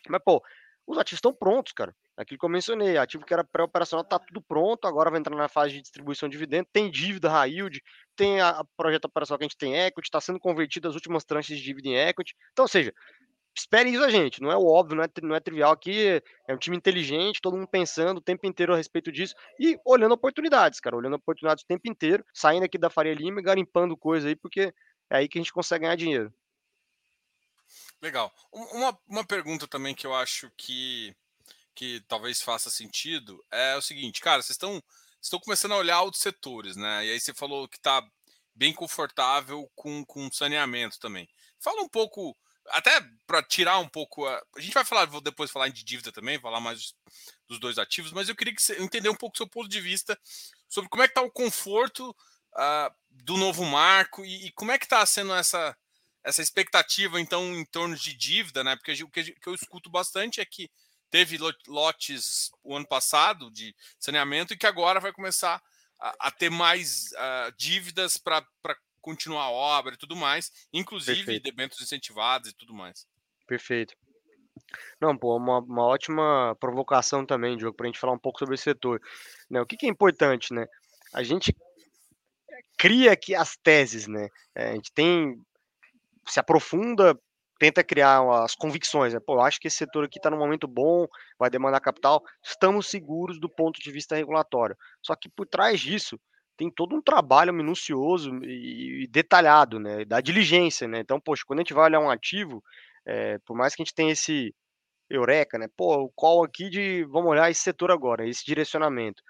Mas, pô, os ativos estão prontos, cara. Aquilo que eu mencionei, ativo que era pré-operacional tá tudo pronto, agora vai entrar na fase de distribuição de dividendo, tem dívida high yield, tem a, a projeto operacional que a gente tem equity, está sendo convertido as últimas tranches de dívida em equity. Então, ou seja, esperem isso a gente, não é óbvio, não é, não é trivial aqui, é um time inteligente, todo mundo pensando o tempo inteiro a respeito disso e olhando oportunidades, cara, olhando oportunidades o tempo inteiro, saindo aqui da Faria Lima e garimpando coisa aí, porque é aí que a gente consegue ganhar dinheiro. Legal. Uma, uma pergunta também que eu acho que, que talvez faça sentido é o seguinte, cara, vocês estão, estão começando a olhar outros setores, né? E aí você falou que está bem confortável com, com saneamento também. Fala um pouco, até para tirar um pouco. A, a, gente vai falar, vou depois falar de dívida também, falar mais dos dois ativos, mas eu queria que você entender um pouco o seu ponto de vista sobre como é que está o conforto uh, do novo marco e, e como é que está sendo essa essa expectativa, então, em torno de dívida, né? Porque o que eu escuto bastante é que teve lotes o ano passado de saneamento e que agora vai começar a, a ter mais uh, dívidas para continuar a obra e tudo mais, inclusive Perfeito. debêntures incentivados e tudo mais. Perfeito. Não, pô, uma, uma ótima provocação também, Diogo, para a gente falar um pouco sobre esse setor. Né, o que, que é importante, né? A gente cria aqui as teses, né? É, a gente tem se aprofunda, tenta criar as convicções. Né? Pô, acho que esse setor aqui está num momento bom, vai demandar capital, estamos seguros do ponto de vista regulatório. Só que por trás disso tem todo um trabalho minucioso e detalhado, né, da diligência, né? Então, poxa, quando a gente vai olhar um ativo, é, por mais que a gente tenha esse eureka, né? Pô, call aqui de, vamos olhar esse setor agora, esse direcionamento.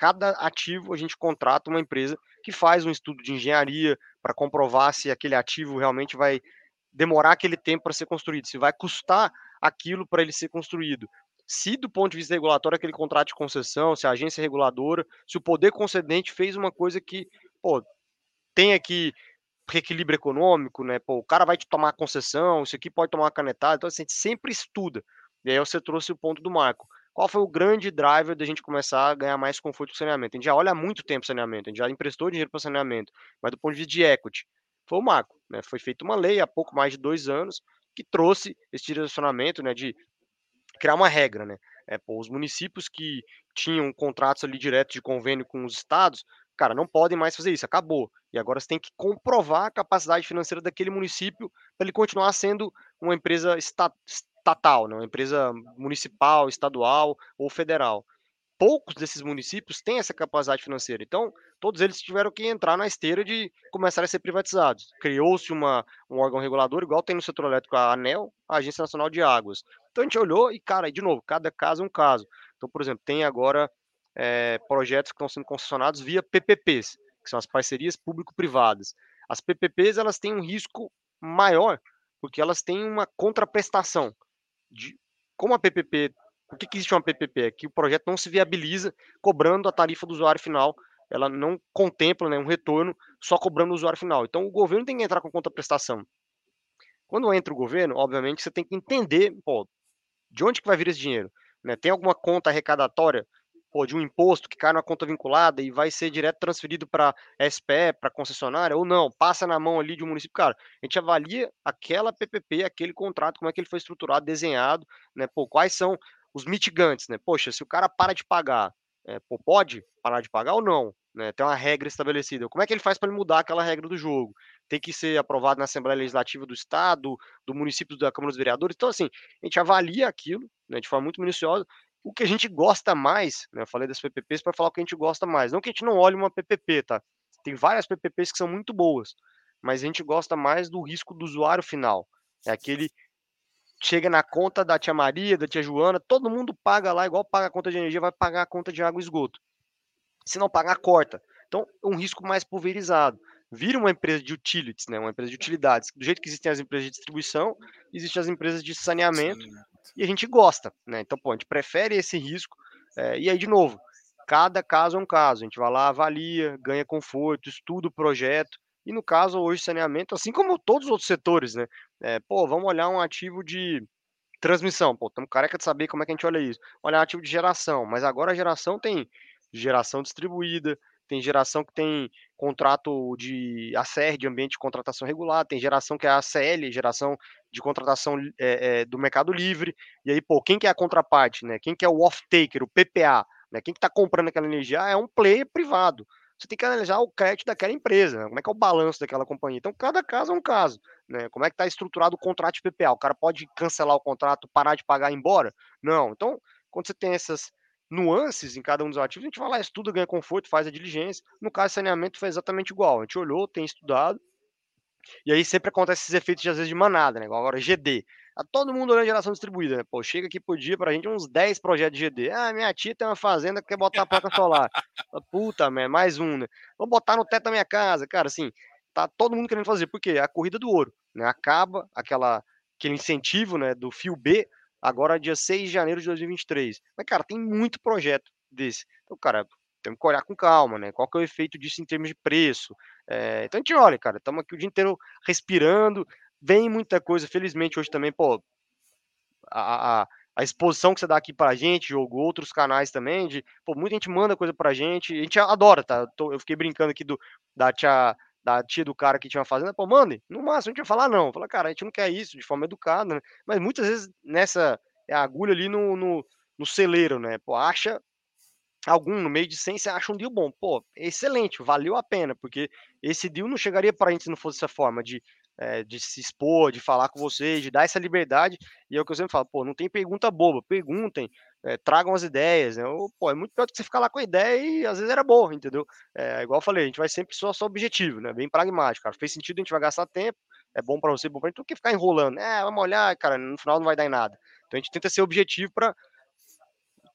Cada ativo a gente contrata uma empresa que faz um estudo de engenharia para comprovar se aquele ativo realmente vai demorar aquele tempo para ser construído, se vai custar aquilo para ele ser construído. Se do ponto de vista regulatório aquele contrato de concessão, se a agência reguladora, se o poder concedente fez uma coisa que, pô, tem aqui reequilíbrio econômico, né? Pô, o cara vai te tomar concessão, isso aqui pode tomar canetada, então assim, a gente sempre estuda. E aí você trouxe o ponto do Marco. Qual foi o grande driver da gente começar a ganhar mais conforto com saneamento? A gente já olha há muito tempo saneamento, a gente já emprestou dinheiro para saneamento, mas do ponto de vista de equity, foi o Marco. Né? Foi feita uma lei há pouco mais de dois anos que trouxe esse direcionamento né, de criar uma regra. Né? É, pô, os municípios que tinham contratos ali direto de convênio com os estados, cara, não podem mais fazer isso, acabou. E agora você tem que comprovar a capacidade financeira daquele município para ele continuar sendo uma empresa estatal, né? uma empresa municipal, estadual ou federal. Poucos desses municípios têm essa capacidade financeira. Então, todos eles tiveram que entrar na esteira de começar a ser privatizados. Criou-se um órgão regulador, igual tem no setor elétrico a ANEL, a Agência Nacional de Águas. Então, a gente olhou e, cara, de novo, cada caso é um caso. Então, por exemplo, tem agora é, projetos que estão sendo concessionados via PPPs, que são as parcerias público-privadas. As PPPs, elas têm um risco maior, porque elas têm uma contraprestação de como a PPP, o que, que existe uma PPP? É que o projeto não se viabiliza cobrando a tarifa do usuário final, ela não contempla né, um retorno só cobrando o usuário final. Então o governo tem que entrar com contraprestação. Quando entra o governo, obviamente você tem que entender, pô, de onde que vai vir esse dinheiro? Né? Tem alguma conta arrecadatória pô, de um imposto que cai na conta vinculada e vai ser direto transferido para SPE, para concessionária, ou não, passa na mão ali de um município. Cara, a gente avalia aquela PPP, aquele contrato, como é que ele foi estruturado, desenhado, né? Pô, quais são os mitigantes, né? Poxa, se o cara para de pagar, é, pô, pode parar de pagar ou não? Né? Tem uma regra estabelecida. Como é que ele faz para ele mudar aquela regra do jogo? Tem que ser aprovado na Assembleia Legislativa do Estado, do município, da Câmara dos Vereadores. Então, assim, a gente avalia aquilo né, de forma muito minuciosa o que a gente gosta mais, né? Eu falei das PPPs para falar o que a gente gosta mais. Não que a gente não olhe uma PPP, tá? Tem várias PPPs que são muito boas, mas a gente gosta mais do risco do usuário final. É aquele chega na conta da tia Maria, da tia Joana, todo mundo paga lá, igual paga a conta de energia, vai pagar a conta de água e esgoto. Se não pagar, corta. Então, é um risco mais pulverizado. Vira uma empresa de utilities, né? Uma empresa de utilidades. Do jeito que existem as empresas de distribuição, existem as empresas de saneamento. Sim e a gente gosta, né? Então, pô, a gente prefere esse risco. É, e aí, de novo, cada caso é um caso. A gente vai lá, avalia, ganha conforto, estuda o projeto. E no caso, hoje, saneamento, assim como todos os outros setores, né? É, pô, vamos olhar um ativo de transmissão. Pô, estamos careca de saber como é que a gente olha isso. Olhar um ativo de geração. Mas agora a geração tem geração distribuída, tem geração que tem contrato de ACR, de ambiente de contratação regular, tem geração que é a ACL, geração de contratação é, é, do mercado livre, e aí, pô, quem que é a contraparte, né? Quem que é o off-taker, o PPA, né? Quem que está comprando aquela energia ah, é um player privado. Você tem que analisar o crédito daquela empresa, né? como é que é o balanço daquela companhia. Então, cada caso é um caso, né? Como é que está estruturado o contrato de PPA? O cara pode cancelar o contrato, parar de pagar e ir embora? Não. Então, quando você tem essas nuances em cada um dos ativos, a gente vai lá, estuda, ganha conforto, faz a diligência. No caso saneamento foi exatamente igual. A gente olhou, tem estudado, e aí sempre acontece esses efeitos de, às vezes de manada, né? Agora GD. Tá todo mundo olhando geração distribuída, né? Pô, chega aqui por dia pra gente uns 10 projetos de GD. Ah, minha tia tem uma fazenda que quer botar a placa solar. Puta, man, mais um, né? Vou botar no teto da minha casa. Cara, assim, tá todo mundo querendo fazer. Por quê? É a corrida do ouro, né? Acaba aquela, aquele incentivo, né, do fio B agora dia 6 de janeiro de 2023. Mas, cara, tem muito projeto desse. Então, cara, temos que olhar com calma, né? Qual que é o efeito disso em termos de preço? É, então a gente olha, cara, estamos aqui o dia inteiro respirando, vem muita coisa. Felizmente hoje também, pô, a, a, a exposição que você dá aqui pra gente, jogo outros canais também, de, pô, muita gente manda coisa pra gente, a gente adora, tá? Eu fiquei brincando aqui do, da tia da tia do cara que tinha uma fazenda, pô, mandem, no máximo a gente vai falar não. Fala, cara, a gente não quer isso de forma educada, né? Mas muitas vezes nessa é a agulha ali no, no, no celeiro, né? Pô, acha algum no meio de 100, você acha um deal bom. Pô, excelente, valeu a pena, porque esse deal não chegaria para a gente se não fosse essa forma de, é, de se expor, de falar com vocês, de dar essa liberdade. E é o que eu sempre falo, pô, não tem pergunta boba, perguntem, é, tragam as ideias, né? Ou, pô, é muito pior do que você ficar lá com a ideia e às vezes era boa, entendeu? É, igual eu falei, a gente vai sempre só só objetivo, né? Bem pragmático, cara. Fez sentido, a gente vai gastar tempo, é bom para você, bom para gente, do que ficar enrolando. É, vamos olhar, cara, no final não vai dar em nada. Então a gente tenta ser objetivo para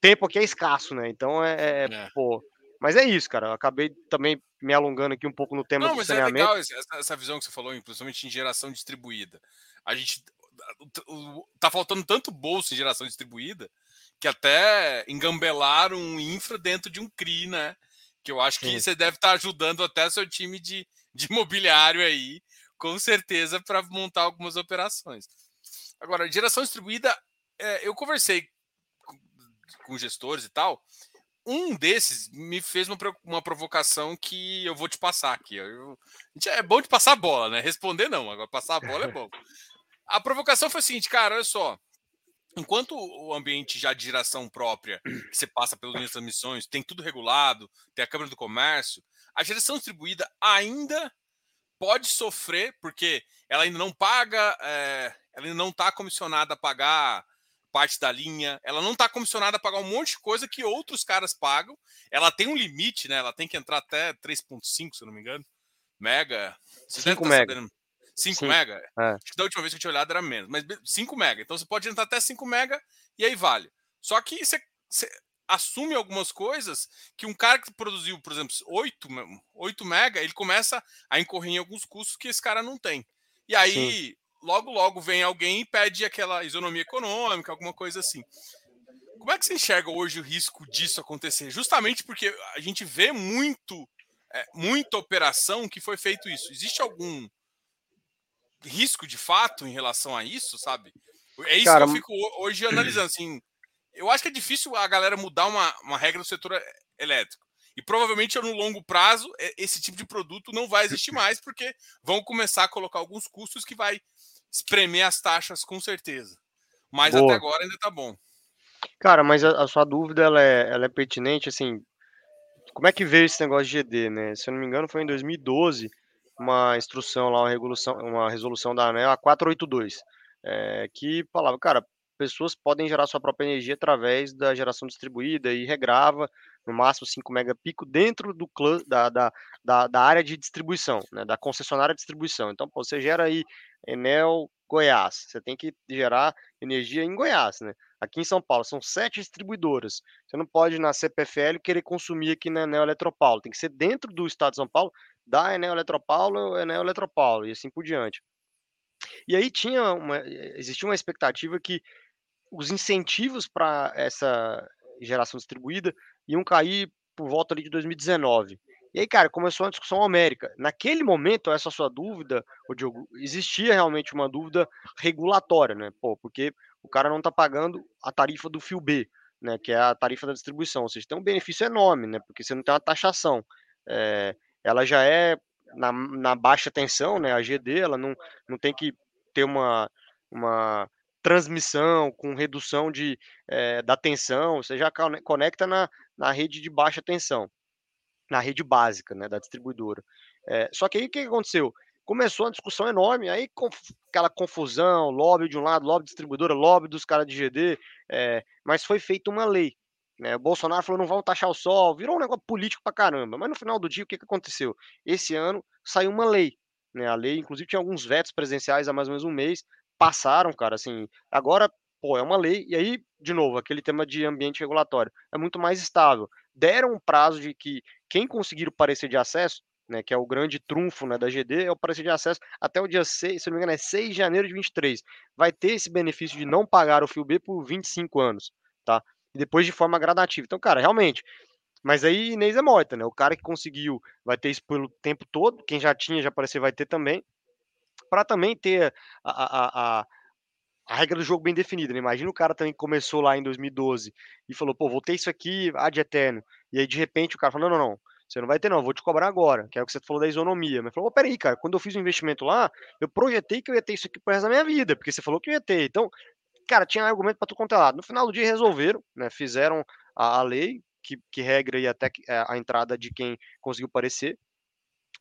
tempo aqui é escasso, né? Então é, é, é. pô, Mas é isso, cara. Eu acabei também me alongando aqui um pouco no tema Não, do mas saneamento. é legal essa, essa, visão que você falou, principalmente em geração distribuída. A gente tá faltando tanto bolso em geração distribuída que até engambelaram um infra dentro de um CRI, né? Que eu acho que Sim. você deve estar tá ajudando até seu time de, de imobiliário aí, com certeza, para montar algumas operações. Agora, geração distribuída, é, eu conversei com, gestores e tal, um desses me fez uma, uma provocação que eu vou te passar aqui. Eu, é bom de passar a bola, né? Responder não, agora passar a bola é bom. A provocação foi a seguinte, cara, olha só. Enquanto o ambiente já de geração própria, que você passa pelas linhas transmissões, tem tudo regulado, tem a Câmara do Comércio, a geração distribuída ainda pode sofrer, porque ela ainda não paga, é, ela ainda não está comissionada a pagar parte da linha, ela não está comissionada a pagar um monte de coisa que outros caras pagam. Ela tem um limite, né? Ela tem que entrar até 3.5, se eu não me engano. Mega. 5 mega. Sabendo. 5 mega? É. Acho que da última vez que eu tinha olhado era menos, mas 5 mega. Então você pode entrar até 5 mega e aí vale. Só que você, você assume algumas coisas que um cara que produziu, por exemplo, 8, 8 mega, ele começa a incorrer em alguns custos que esse cara não tem. E aí, Sim logo, logo vem alguém e pede aquela isonomia econômica, alguma coisa assim. Como é que você enxerga hoje o risco disso acontecer? Justamente porque a gente vê muito, é, muita operação que foi feito isso. Existe algum risco de fato em relação a isso, sabe? É isso Cara, que eu fico hoje analisando. Assim, eu acho que é difícil a galera mudar uma, uma regra do setor elétrico. E provavelmente no longo prazo esse tipo de produto não vai existir mais, porque vão começar a colocar alguns custos que vai espremer as taxas com certeza. Mas Boa. até agora ainda tá bom. Cara, mas a, a, sua dúvida ela é, ela é pertinente, assim, como é que veio esse negócio de GD, né? Se eu não me engano, foi em 2012 uma instrução lá, uma resolução, uma resolução da ANEL, a 482, é, que falava, cara, pessoas podem gerar sua própria energia através da geração distribuída e regrava no máximo 5 megapico dentro do da, da, da, da, área de distribuição, né, da concessionária de distribuição. Então, pô, você gera aí Enel Goiás. Você tem que gerar energia em Goiás, né? Aqui em São Paulo são sete distribuidoras. Você não pode na CPFL querer consumir aqui na Enel Eletropaulo. Tem que ser dentro do estado de São Paulo, da Enel Eletropaulo, Enel Eletropaulo e assim por diante. E aí tinha uma, existia uma expectativa que os incentivos para essa geração distribuída iam cair por volta ali de 2019. E aí, cara, começou uma discussão homérica. Naquele momento, essa sua dúvida, Diogo, existia realmente uma dúvida regulatória, né? Pô, porque o cara não está pagando a tarifa do fio B, né? Que é a tarifa da distribuição. Ou seja, tem um benefício enorme, né? Porque você não tem uma taxação. É, ela já é na, na baixa tensão, né? A GD, ela não, não tem que ter uma, uma transmissão com redução de, é, da tensão, você já conecta na, na rede de baixa tensão na rede básica né, da distribuidora. É, só que aí o que aconteceu? Começou uma discussão enorme, aí conf, aquela confusão, lobby de um lado, lobby distribuidora, lobby dos caras de GD, é, mas foi feita uma lei. Né? O Bolsonaro falou: não vão taxar o sol, virou um negócio político pra caramba. Mas no final do dia, o que, que aconteceu? Esse ano saiu uma lei. Né? A lei, inclusive, tinha alguns vetos presenciais há mais ou menos um mês, passaram, cara, assim, agora, pô, é uma lei, e aí, de novo, aquele tema de ambiente regulatório, é muito mais estável deram um prazo de que quem conseguir o parecer de acesso, né, que é o grande trunfo né, da GD, é o parecer de acesso até o dia 6, se não me engano, é 6 de janeiro de 23. Vai ter esse benefício de não pagar o fio B por 25 anos, tá? E depois de forma gradativa. Então, cara, realmente. Mas aí Inês é morta, né? O cara que conseguiu vai ter isso pelo tempo todo, quem já tinha, já parecer vai ter também. Para também ter a, a, a a regra do jogo bem definida, né? Imagina o cara também que começou lá em 2012 e falou, pô, vou ter isso aqui ad eterno. E aí, de repente, o cara falou, não, não, não, você não vai ter não, vou te cobrar agora, que é o que você falou da isonomia. Mas falou, peraí, cara, quando eu fiz o um investimento lá, eu projetei que eu ia ter isso aqui pro resto da minha vida, porque você falou que eu ia ter. Então, cara, tinha argumento para tu contar lá. No final do dia resolveram, né? Fizeram a, a lei que, que regra e até é, a entrada de quem conseguiu parecer.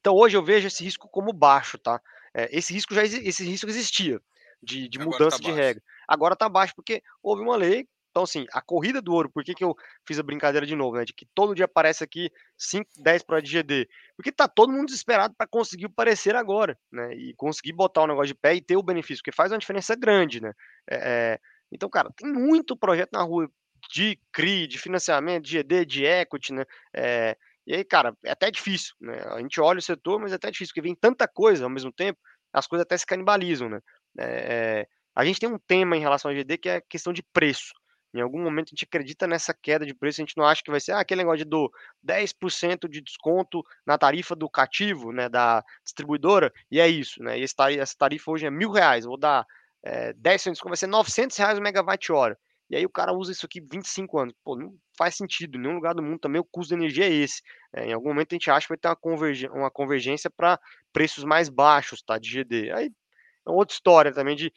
Então hoje eu vejo esse risco como baixo, tá? É, esse risco já esse risco existia de, de mudança tá de regra. Agora tá baixo porque houve uma lei. Então, assim, a corrida do ouro, por que, que eu fiz a brincadeira de novo, né? De que todo dia aparece aqui 5, 10 para de GD. Porque tá todo mundo desesperado para conseguir aparecer agora, né? E conseguir botar o negócio de pé e ter o benefício, porque faz uma diferença grande, né? É, é... Então, cara, tem muito projeto na rua de CRI, de financiamento, de GD, de equity, né? É... E aí, cara, é até difícil, né? A gente olha o setor, mas é até difícil, porque vem tanta coisa ao mesmo tempo, as coisas até se canibalizam, né? É, a gente tem um tema em relação ao GD que é a questão de preço. Em algum momento a gente acredita nessa queda de preço, a gente não acha que vai ser ah, aquele negócio de do 10% de desconto na tarifa do cativo, né, da distribuidora, e é isso, né? E essa tarifa hoje é mil reais, vou dar é, 10 centavos, vai ser 900 reais o megawatt hora. E aí o cara usa isso aqui 25 anos. Pô, não faz sentido. Em nenhum lugar do mundo também o custo de energia é esse. É, em algum momento a gente acha que vai ter uma, convergência, uma convergência para preços mais baixos, tá? De GD. Aí é outra história também de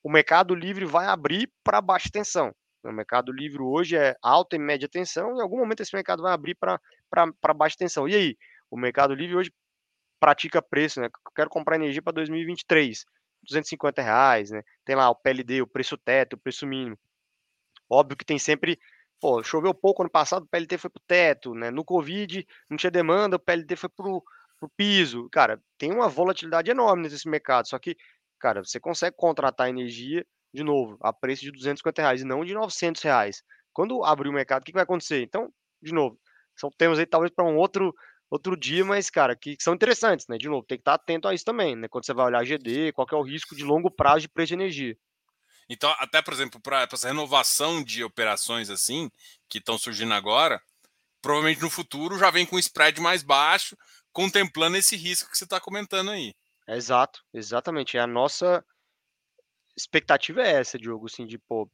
o mercado livre vai abrir para baixa tensão. O mercado livre hoje é alta e média tensão, em algum momento esse mercado vai abrir para baixa tensão. E aí, o mercado livre hoje pratica preço, né? Eu quero comprar energia para 2023, 250 reais, né? Tem lá o PLD, o preço teto, o preço mínimo. Óbvio que tem sempre, pô, choveu pouco ano passado, o PLD foi pro teto, né? No Covid não tinha demanda, o PLD foi pro, pro piso. Cara, tem uma volatilidade enorme nesse mercado, só que, cara, você consegue contratar energia de novo, a preço de 250 reais e não de 900 reais. Quando abrir o mercado, o que, vai acontecer? Então, de novo, são temas aí talvez para um outro outro dia, mas, cara, que, são interessantes, né? De novo, tem que estar atento a isso também, né? Quando você vai olhar GD, qual é o risco de longo prazo de preço de energia. Então, até, por exemplo, para essa renovação de operações assim, que estão surgindo agora, provavelmente no futuro já vem com spread mais baixo, contemplando esse risco que você está comentando aí. Exato, exatamente. É a nossa expectativa é essa, Diogo, assim, de, pô...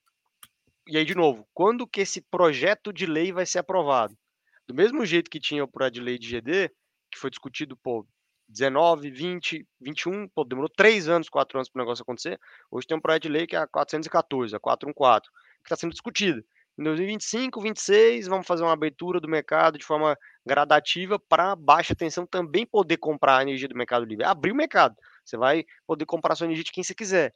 E aí, de novo, quando que esse projeto de lei vai ser aprovado? Do mesmo jeito que tinha o projeto de lei de GD, que foi discutido, pô, 19, 20, 21, pô, demorou 3 anos, 4 anos para o negócio acontecer. Hoje tem um projeto de lei que é a 414, a 414, que está sendo discutido. Em 2025, 26, vamos fazer uma abertura do mercado de forma gradativa para baixa tensão também poder comprar a energia do Mercado Livre. Abrir o mercado. Você vai poder comprar sua energia de quem você quiser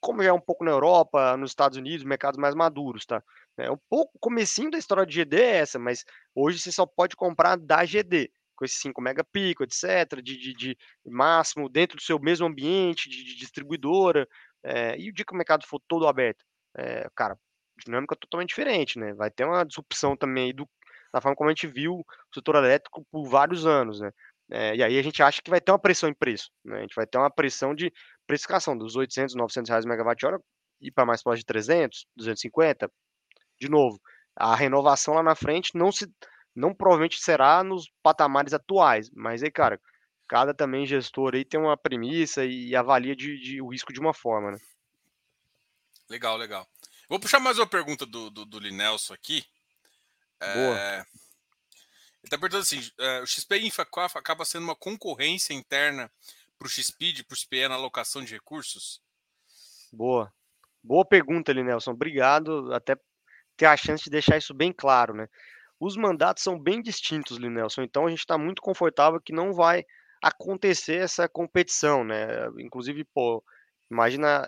como já é um pouco na Europa, nos Estados Unidos, mercados mais maduros, tá? É um pouco comecinho da história de GD é essa, mas hoje você só pode comprar da GD, com esse 5 megapico, etc, de, de, de, máximo, dentro do seu mesmo ambiente, de, de distribuidora, é, e o dia que o mercado for todo aberto, é, cara, dinâmica totalmente diferente, né? Vai ter uma disrupção também do, da forma como a gente viu o setor elétrico por vários anos, né? É, e aí a gente acha que vai ter uma pressão em preço, né? A gente vai ter uma pressão de precificação dos 800, 900 reais megawatt-hora ir para mais próximo de 300, 250. De novo, a renovação lá na frente não se não provavelmente será nos patamares atuais, mas aí, cara, cada também gestor aí tem uma premissa e avalia de, de o risco de uma forma, né? Legal, legal. Vou puxar mais uma pergunta do, do, do Linelson aqui. Boa. É... Ele está perguntando assim: é, o XP InfaCoaf acaba sendo uma concorrência interna para o XPID, para o XPE na alocação de recursos? Boa. Boa pergunta, Nelson. Obrigado. Até ter a chance de deixar isso bem claro, né? Os mandatos são bem distintos, Linelson, então a gente está muito confortável que não vai acontecer essa competição, né? Inclusive, pô, imagina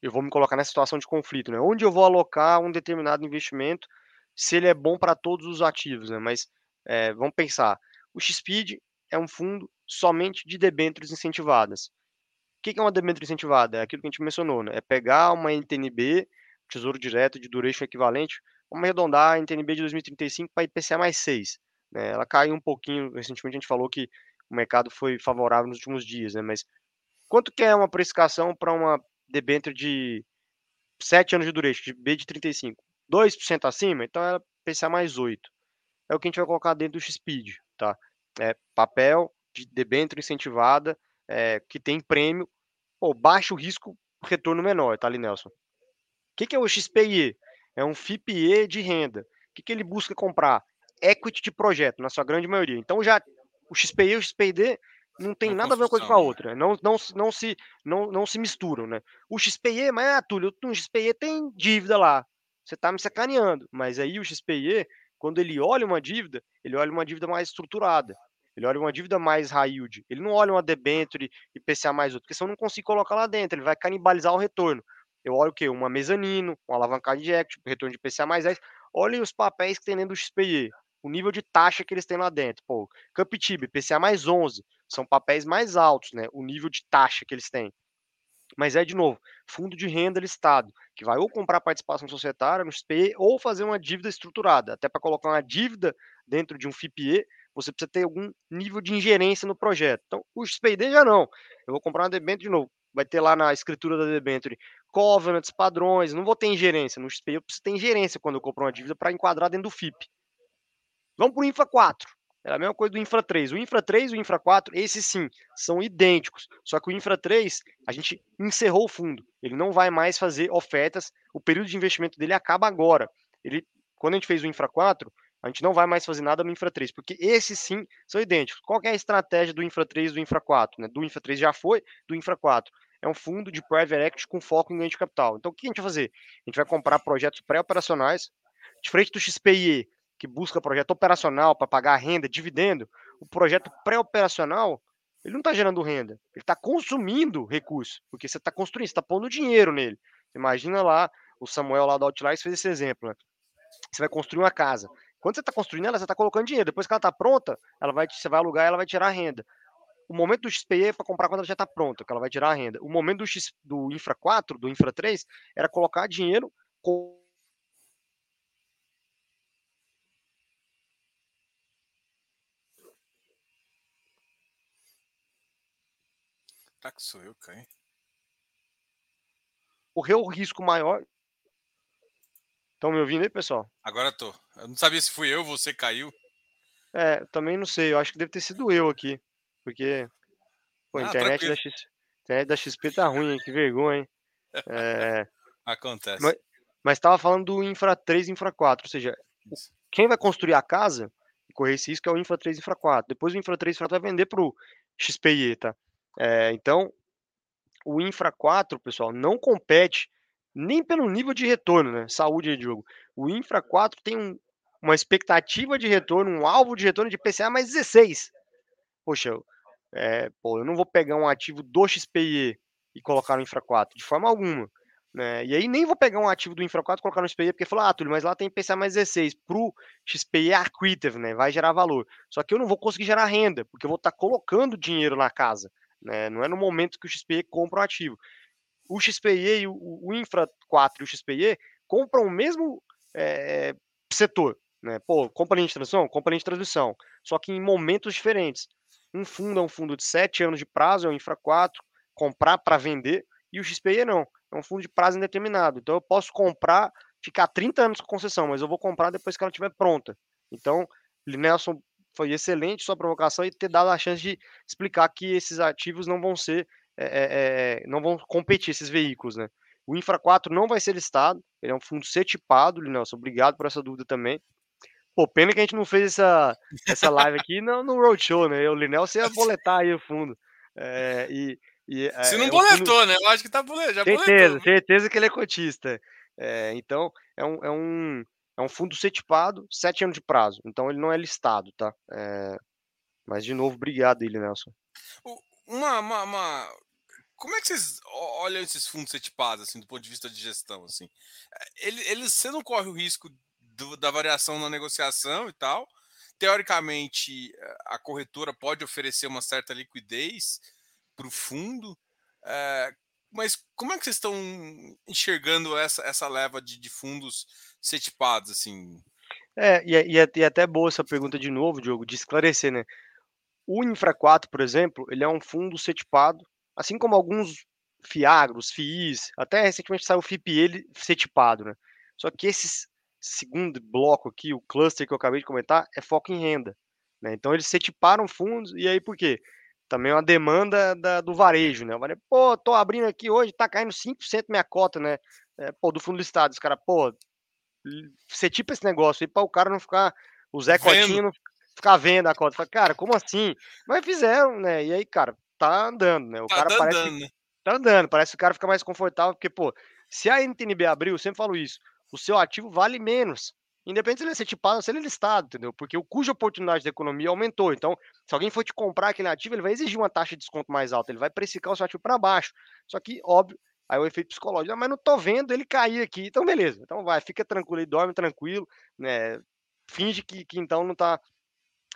eu vou me colocar nessa situação de conflito, né? Onde eu vou alocar um determinado investimento, se ele é bom para todos os ativos, né? Mas é, vamos pensar, o XPID é um fundo somente de debêntures incentivadas. O que é uma debênture incentivada? É aquilo que a gente mencionou, né? É pegar uma NTNB, Tesouro Direto de duration equivalente, vamos arredondar a NTNB de 2035 para IPCA mais 6. Né? Ela caiu um pouquinho, recentemente a gente falou que o mercado foi favorável nos últimos dias, né? Mas quanto que é uma precificação para uma debênture de 7 anos de duration, de B de 35? 2% acima? Então ela IPCA mais 8. É o que a gente vai colocar dentro do XPID, tá? É papel de debênture incentivada, é, que tem prêmio, pô, baixo risco, retorno menor, tá ali, Nelson? O que, que é o XPIE? É um FIPE de renda. O que, que ele busca comprar? Equity de projeto, na sua grande maioria. Então já o XPI e o XPID não tem nada a ver uma coisa com a né? outra. Não, não, não, se, não, não se misturam, né? O XPE, mas ah, Túlio, o XPE tem dívida lá. Você tá me sacaneando. Mas aí o XPE, quando ele olha uma dívida, ele olha uma dívida mais estruturada. Ele olha uma dívida mais high yield. Ele não olha uma debenture e PCA mais outro, porque senão eu não consigo colocar lá dentro. Ele vai canibalizar o retorno. Eu olho o quê? Uma mezanino, uma alavancagem de equity, retorno de PCA mais 10. Olhem os papéis que tem dentro do XPI. O nível de taxa que eles têm lá dentro. Pô, Capitib, PCA mais 11. São papéis mais altos, né? O nível de taxa que eles têm. Mas é, de novo, fundo de renda listado, que vai ou comprar participação societária no XPE ou fazer uma dívida estruturada, até para colocar uma dívida dentro de um FIPE, você precisa ter algum nível de ingerência no projeto. Então, o XPID já não. Eu vou comprar uma debênture de novo. Vai ter lá na escritura da debênture covenants, padrões, não vou ter ingerência. No XPI eu preciso ter ingerência quando eu compro uma dívida para enquadrar dentro do FIP. Vamos para o Infra 4. É a mesma coisa do Infra 3. O Infra 3 e o Infra 4, esses sim, são idênticos. Só que o Infra 3, a gente encerrou o fundo. Ele não vai mais fazer ofertas. O período de investimento dele acaba agora. Ele, quando a gente fez o Infra 4, a gente não vai mais fazer nada no Infra 3, porque esses sim são idênticos. Qual é a estratégia do Infra 3 e do Infra 4? Né? Do Infra 3 já foi, do Infra 4. É um fundo de private equity com foco em ganho de capital. Então, o que a gente vai fazer? A gente vai comprar projetos pré-operacionais, diferente do XPIE, que busca projeto operacional para pagar renda, dividendo. O projeto pré-operacional, ele não está gerando renda, ele está consumindo recursos, porque você está construindo, você está pondo dinheiro nele. Imagina lá, o Samuel lá da Outliers fez esse exemplo. Né? Você vai construir uma casa. Quando você está construindo ela, você está colocando dinheiro. Depois que ela está pronta, ela vai, você vai alugar ela vai tirar renda. O momento do XPE é para comprar quando ela já está pronta, que ela vai tirar a renda. O momento do, X, do Infra 4, do Infra 3, era colocar dinheiro com Tá que sou eu, Caio. Correu o risco maior Estão me ouvindo aí, pessoal? Agora tô. Eu não sabia se fui eu, você caiu. É, também não sei. Eu acho que deve ter sido eu aqui. Porque. Pô, a ah, internet, da X... internet da XP tá ruim, hein? Que vergonha, hein? É... Acontece. Mas, mas tava falando do Infra 3 e Infra 4. Ou seja, Isso. quem vai construir a casa e correr esse risco é o Infra 3 e Infra 4. Depois o Infra 3 e Infra 4 vai vender pro XPI, tá? É, então, o Infra 4, pessoal, não compete nem pelo nível de retorno, né? Saúde de jogo. O Infra 4 tem um, uma expectativa de retorno, um alvo de retorno de PCA mais 16. Poxa, é, pô, eu não vou pegar um ativo do XPIE e colocar no Infra 4, de forma alguma. Né? E aí nem vou pegar um ativo do Infra 4 e colocar no XPIE, porque falou, ah, Túlio, mas lá tem PCA mais 16. Pro XPIE é accretive, né? Vai gerar valor. Só que eu não vou conseguir gerar renda, porque eu vou estar tá colocando dinheiro na casa. Né? Não é no momento que o XPIE compra o ativo o XPE e o, o Infra 4 e o XPE compram o mesmo é, setor. Né? Pô, companhia de transmissão, companhia de transmissão, só que em momentos diferentes. Um fundo é um fundo de 7 anos de prazo, é o Infra 4, comprar para vender, e o XPE não, é um fundo de prazo indeterminado. Então eu posso comprar, ficar 30 anos com concessão, mas eu vou comprar depois que ela estiver pronta. Então, Nelson foi excelente sua provocação e ter dado a chance de explicar que esses ativos não vão ser é, é, é, não vão competir esses veículos, né? O Infra 4 não vai ser listado, ele é um fundo setipado, Nelson, obrigado por essa dúvida também. Pô, pena que a gente não fez essa, essa live aqui no, no Roadshow, né? O Linel você ia boletar aí o fundo. É, e, e, Se não é boletou, fundo... né? Eu acho que tá boletando. Já certeza, boletou. certeza que ele é cotista. É, então, é um, é, um, é um fundo setipado, sete anos de prazo. Então, ele não é listado, tá? É, mas, de novo, obrigado, ele, Nelson. Uma, uma, uma, como é que vocês olham esses fundos setipados, assim, do ponto de vista de gestão, assim? Ele, ele, você não corre o risco do, da variação na negociação e tal. Teoricamente, a corretora pode oferecer uma certa liquidez para o fundo. É, mas como é que vocês estão enxergando essa, essa leva de, de fundos setipados, assim? É, e, é, e, é, e é até boa essa pergunta de novo, Diogo, de esclarecer, né? O Infra 4, por exemplo, ele é um fundo setipado assim como alguns Fiagros, FIIs, até recentemente saiu o FIPE setipado, né? Só que esse segundo bloco aqui, o cluster que eu acabei de comentar, é foco em renda. Né? Então eles setiparam fundos, e aí por quê? Também é uma demanda da, do varejo, né? O varejo, pô, tô abrindo aqui hoje, tá caindo 5% minha cota, né? É, pô, do fundo listado, os caras, pô, setipa esse negócio aí para o cara não ficar, o Zé Cotinho não ficar vendo a cota. Fala, cara, como assim? Mas fizeram, né? E aí, cara, tá andando, né? O tá cara andando, parece né? tá andando, parece que o cara fica mais confortável, porque, pô, se a NTNB abriu, eu sempre falo isso, o seu ativo vale menos. Independente se ele é ser tipado ou se ele é listado, entendeu? Porque o cujo oportunidade da economia aumentou. Então, se alguém for te comprar aquele ativo, ele vai exigir uma taxa de desconto mais alta, ele vai precificar o seu ativo para baixo. Só que, óbvio, aí o efeito psicológico, ah, mas não tô vendo ele cair aqui. Então, beleza. Então vai, fica tranquilo aí, dorme tranquilo, né? Finge que, que então não tá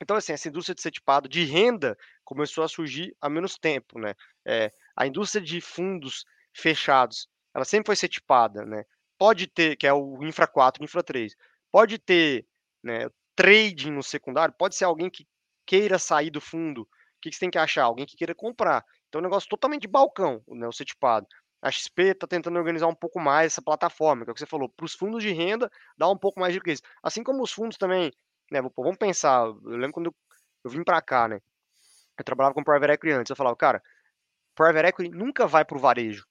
então, assim, essa indústria de setipado de renda começou a surgir há menos tempo, né? É, a indústria de fundos fechados, ela sempre foi setipada, né? Pode ter, que é o Infra 4, Infra 3, pode ter, né? trading no secundário, pode ser alguém que queira sair do fundo. O que, que você tem que achar? Alguém que queira comprar. Então, é um negócio totalmente de balcão, né, o setipado. A XP está tentando organizar um pouco mais essa plataforma, que é o que você falou, para os fundos de renda, dá um pouco mais de liquidez. Assim como os fundos também, né, vamos pensar, eu lembro quando eu, eu vim para cá, né, eu trabalhava com Private Equity antes, eu falava, cara, Private Equity nunca vai para o varejo.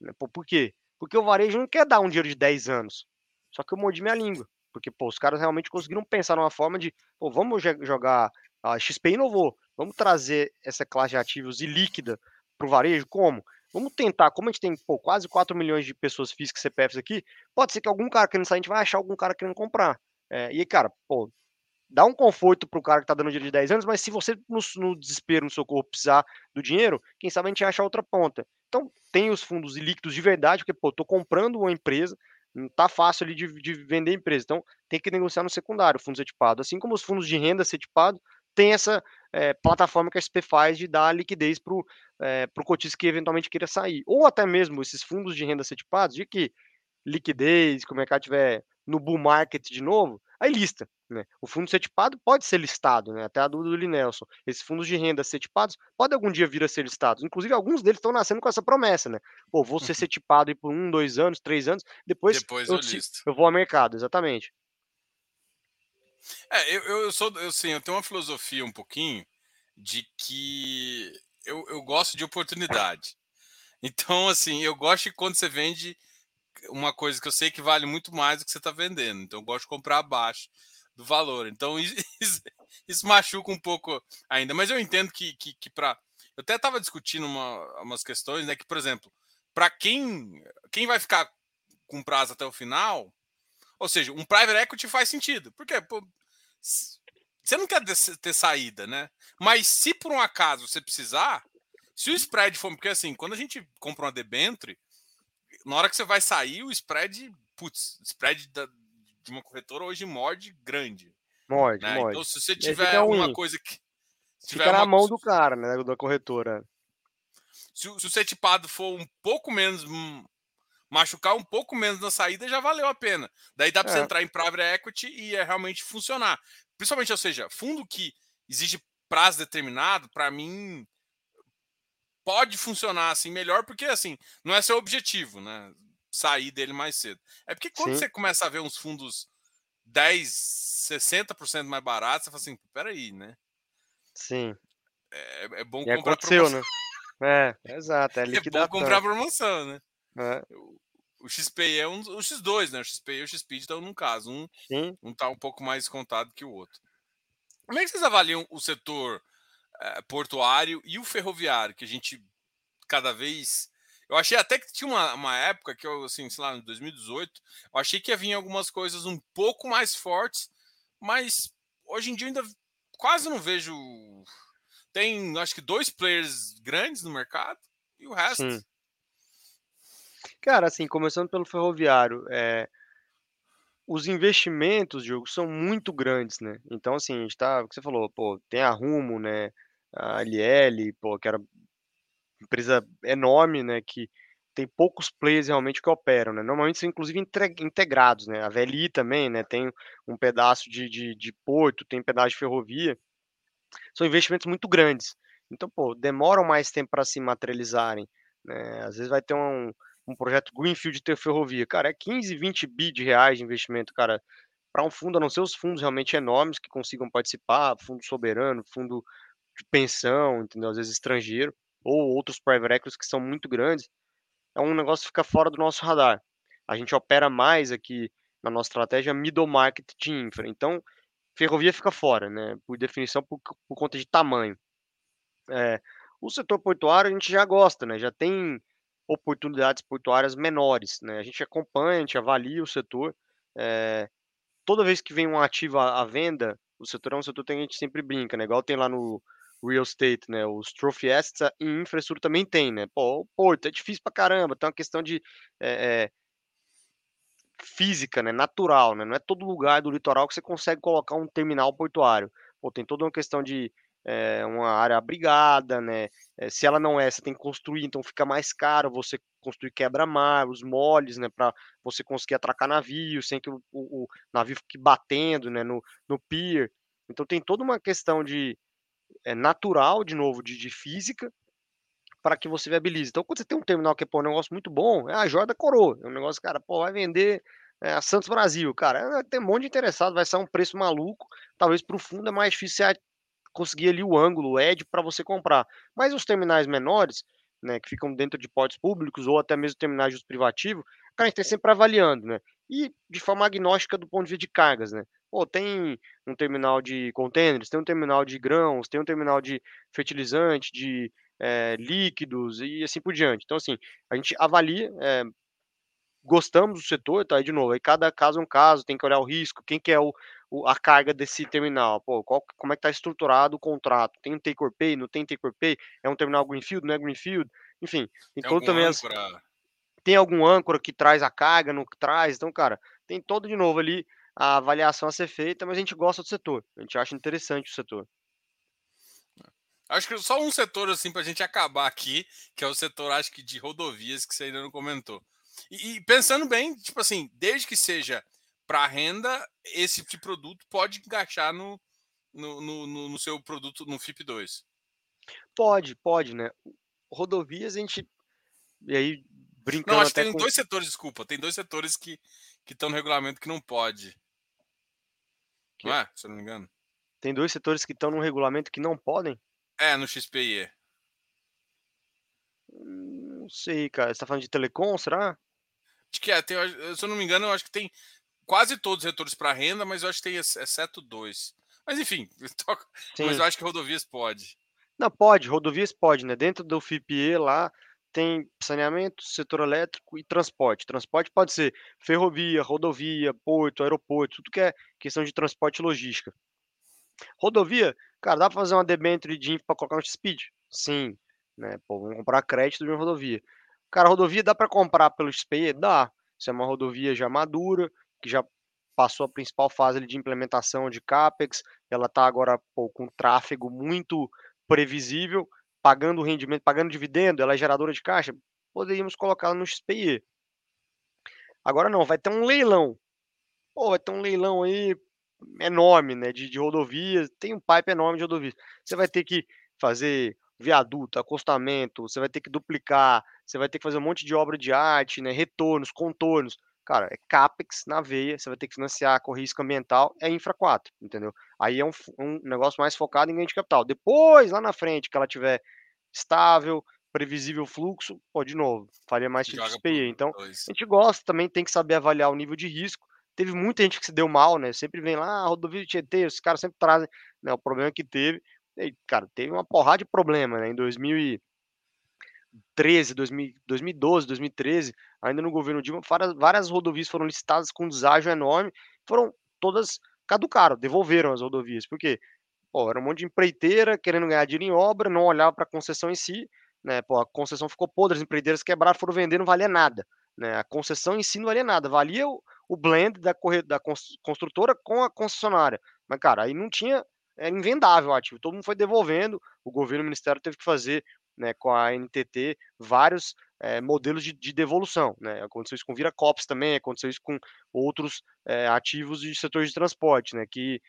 Né, por quê? Porque o varejo não quer dar um dinheiro de 10 anos. Só que eu mordi minha língua. Porque, pô, os caras realmente conseguiram pensar numa forma de, pô, vamos jogar. A XP inovou. Vamos trazer essa classe de ativos ilíquida para o varejo? Como? Vamos tentar, como a gente tem pô, quase 4 milhões de pessoas físicas CPFs aqui, pode ser que algum cara querendo sair, a gente vai achar algum cara querendo comprar. É, e, cara, pô, dá um conforto pro cara que tá dando dinheiro de 10 anos, mas se você no, no desespero, no seu corpo, precisar do dinheiro, quem sabe a gente acha outra ponta. Então, tem os fundos ilíquidos de verdade, porque, pô, tô comprando uma empresa, não tá fácil ali de, de vender empresa. Então, tem que negociar no secundário, fundos setipado. Assim como os fundos de renda setipado, tem essa é, plataforma que a SP faz de dar liquidez para o é, pro cotista que eventualmente queira sair. Ou até mesmo esses fundos de renda setipados, de que liquidez, que mercado estiver no bull market de novo, aí lista. Né? O fundo setipado pode ser listado, né? até a dúvida do Linelson. Esses fundos de renda setipados podem algum dia vir a ser listados. Inclusive, alguns deles estão nascendo com essa promessa, né? Pô, vou ser setipado por um, dois anos, três anos, depois, depois eu, eu, eu vou ao mercado, exatamente. É, eu, eu sou, eu, sim, eu tenho uma filosofia um pouquinho de que eu, eu gosto de oportunidade. Então, assim, eu gosto de quando você vende uma coisa que eu sei que vale muito mais do que você está vendendo. Então, eu gosto de comprar abaixo do valor. Então, isso, isso, machuca um pouco ainda. Mas eu entendo que, que, que para. Eu até estava discutindo uma, umas questões, né? Que, por exemplo, para quem, quem vai ficar com prazo até o final, ou seja, um private equity faz sentido. Porque você não quer ter saída, né? Mas se por um acaso você precisar, se o spread for. Porque assim, quando a gente compra uma debenture, na hora que você vai sair, o spread. Putz, spread da, de uma corretora hoje morde grande. Morde, né? morde. Então, se você tiver uma coisa que. Se tiver Fica na mão do cara, né? Da corretora. Se, se o setipado for um pouco menos hum, machucar um pouco menos na saída já valeu a pena. Daí dá para é. você entrar em private equity e é realmente funcionar. Principalmente, ou seja, fundo que exige prazo determinado, para mim pode funcionar assim melhor, porque assim, não é seu objetivo, né? Sair dele mais cedo. É porque quando Sim. você começa a ver uns fundos 10, 60% mais baratos, você fala assim, peraí, né? Sim. É, é bom e comprar aconteceu, promoção. né? É, exato, é liquidação. É bom comprar promoção, né? É. O XP é um, o X2, né? O XP e o XP estão num caso. Um, Sim. um tá um pouco mais contado que o outro. Como é que vocês avaliam o setor é, portuário e o ferroviário, que a gente cada vez. Eu achei até que tinha uma, uma época que eu, assim, sei lá, em 2018, eu achei que ia vir algumas coisas um pouco mais fortes, mas hoje em dia ainda quase não vejo. Tem, acho que, dois players grandes no mercado e o resto. Sim Cara, assim, começando pelo ferroviário, é, os investimentos, Diogo, são muito grandes, né? Então, assim, a gente tá, o que você falou, pô, tem a Rumo, né? A LL, pô, que era empresa enorme, né? Que tem poucos players realmente que operam, né? Normalmente são inclusive integrados, né? A VLI também, né? Tem um pedaço de, de, de porto, tem um pedaço de ferrovia. São investimentos muito grandes. Então, pô, demoram mais tempo para se materializarem. Né? Às vezes vai ter um, um projeto Greenfield ter ferrovia. Cara, é 15, 20 bi de reais de investimento, cara, para um fundo, a não ser os fundos realmente enormes que consigam participar, fundo soberano, fundo de pensão, entendeu? Às vezes estrangeiro, ou outros private equities que são muito grandes, é um negócio que fica fora do nosso radar. A gente opera mais aqui na nossa estratégia middle market de infra. Então, ferrovia fica fora, né? Por definição, por, por conta de tamanho. É, o setor portuário a gente já gosta, né? Já tem oportunidades portuárias menores. Né? A gente acompanha, a gente avalia o setor. É, toda vez que vem um ativo à, à, venda, o setor é um setor que a gente sempre brinca, né? Igual tem lá no real estate, né? Os trophy assets e infraestrutura também tem, né? Pô, o porto é difícil pra caramba, tem uma questão de é, é, física, né? Natural, né? Não é todo lugar do litoral que você consegue colocar um terminal portuário. Pô, tem toda uma questão de é, uma área abrigada, né? Se ela não é, você tem que construir, então fica mais caro você construir quebra-mar, os moles, né? Para você conseguir atracar navio sem que o, o, o, navio fique batendo, né? No, no pier. Então tem toda uma questão de é, natural, de novo, de, de física, para que você viabilize. Então, quando você tem um terminal que é pô, um negócio muito bom, é a joia da coroa. É um negócio, cara, pô, vai vender é, a Santos Brasil, cara, tem um monte de interessado, vai ser um preço maluco. Talvez para o fundo é mais difícil você conseguir ali o ângulo, o edge para você comprar. Mas os terminais menores, né, que ficam dentro de portos públicos ou até mesmo terminais de uso privativo, cara, a gente tem sempre avaliando, né? E de forma agnóstica do ponto de vista de cargas, né? Pô, tem um terminal de contêineres, tem um terminal de grãos, tem um terminal de fertilizante, de é, líquidos e assim por diante. Então, assim, a gente avalia, é, gostamos do setor, tá? Aí de novo, aí cada caso é um caso, tem que olhar o risco, quem que é o, o a carga desse terminal, pô, qual, como é que tá estruturado o contrato, tem um take or pay, não tem take or pay, é um terminal greenfield, não é greenfield, enfim, tem, tem todo também as, tem algum âncora que traz a carga, não traz, então, cara, tem todo de novo ali a avaliação a ser feita, mas a gente gosta do setor, a gente acha interessante o setor. Acho que só um setor assim para a gente acabar aqui, que é o setor acho que de rodovias que você ainda não comentou. E, e pensando bem, tipo assim, desde que seja para renda, esse tipo de produto pode encaixar no, no, no, no, seu produto no FIP2. Pode, pode, né? Rodovias a gente. E aí, brincando. Não, acho que tem com... dois setores, desculpa. Tem dois setores que estão no regulamento que não pode. Não é? Se eu não me engano. Tem dois setores que estão no regulamento que não podem? É, no XPIE. Não sei, cara. Você tá falando de telecom, será? Acho que é. Tem, se eu não me engano, eu acho que tem quase todos os retornos para renda, mas eu acho que tem exceto dois. Mas enfim, mas eu acho que rodovias pode. Não, pode, rodovias pode, né? Dentro do FIPE lá tem saneamento, setor elétrico e transporte. Transporte pode ser ferrovia, rodovia, porto, aeroporto, tudo que é questão de transporte e logística. Rodovia, cara, dá para fazer uma debênture de para colocar no Speed? Sim, né? Pô, vamos comprar crédito de uma rodovia. Cara, rodovia dá para comprar pelo XPE? Dá. Isso é uma rodovia já madura, que já passou a principal fase de implementação de CAPEX, ela está agora pô, com tráfego muito previsível, pagando rendimento, pagando dividendo, ela é geradora de caixa, poderíamos colocá-la no XPE. Agora não, vai ter um leilão. Pô, vai ter um leilão aí enorme, né, de, de rodovias, tem um pipe enorme de rodovias. Você vai ter que fazer viaduto, acostamento, você vai ter que duplicar, você vai ter que fazer um monte de obra de arte, né, retornos, contornos. Cara, é CAPEX na veia, você vai ter que financiar com risco ambiental, é Infra 4, entendeu? Aí é um, um negócio mais focado em ganho de capital. Depois, lá na frente, que ela tiver estável, previsível fluxo, pô, de novo, faria mais tipo XPE. Então, a gente gosta também, tem que saber avaliar o nível de risco, teve muita gente que se deu mal, né? Sempre vem lá, ah, rodovia de Tietê, os caras sempre trazem, né? O problema que teve, e, cara, teve uma porrada de problema, né? Em 2013, 2012, 2013, ainda no governo Dilma, várias, várias rodovias foram listadas com deságio enorme, foram todas caducaram, devolveram as rodovias, porque era um monte de empreiteira querendo ganhar dinheiro em obra, não olhava para a concessão em si, né? Pô, a concessão ficou podre, as empreiteiras quebraram, foram vender, não valia nada. Né? A concessão em si não valia nada, valia o, o blend da, corre, da construtora com a concessionária. Mas, cara, aí não tinha, era invendável o ativo, todo mundo foi devolvendo, o governo, o ministério teve que fazer né, com a NTT vários é, modelos de, de, devolução. Né? Aconteceu isso com Viracopos também, aconteceu isso com outros é, ativos de setor de transporte, né, que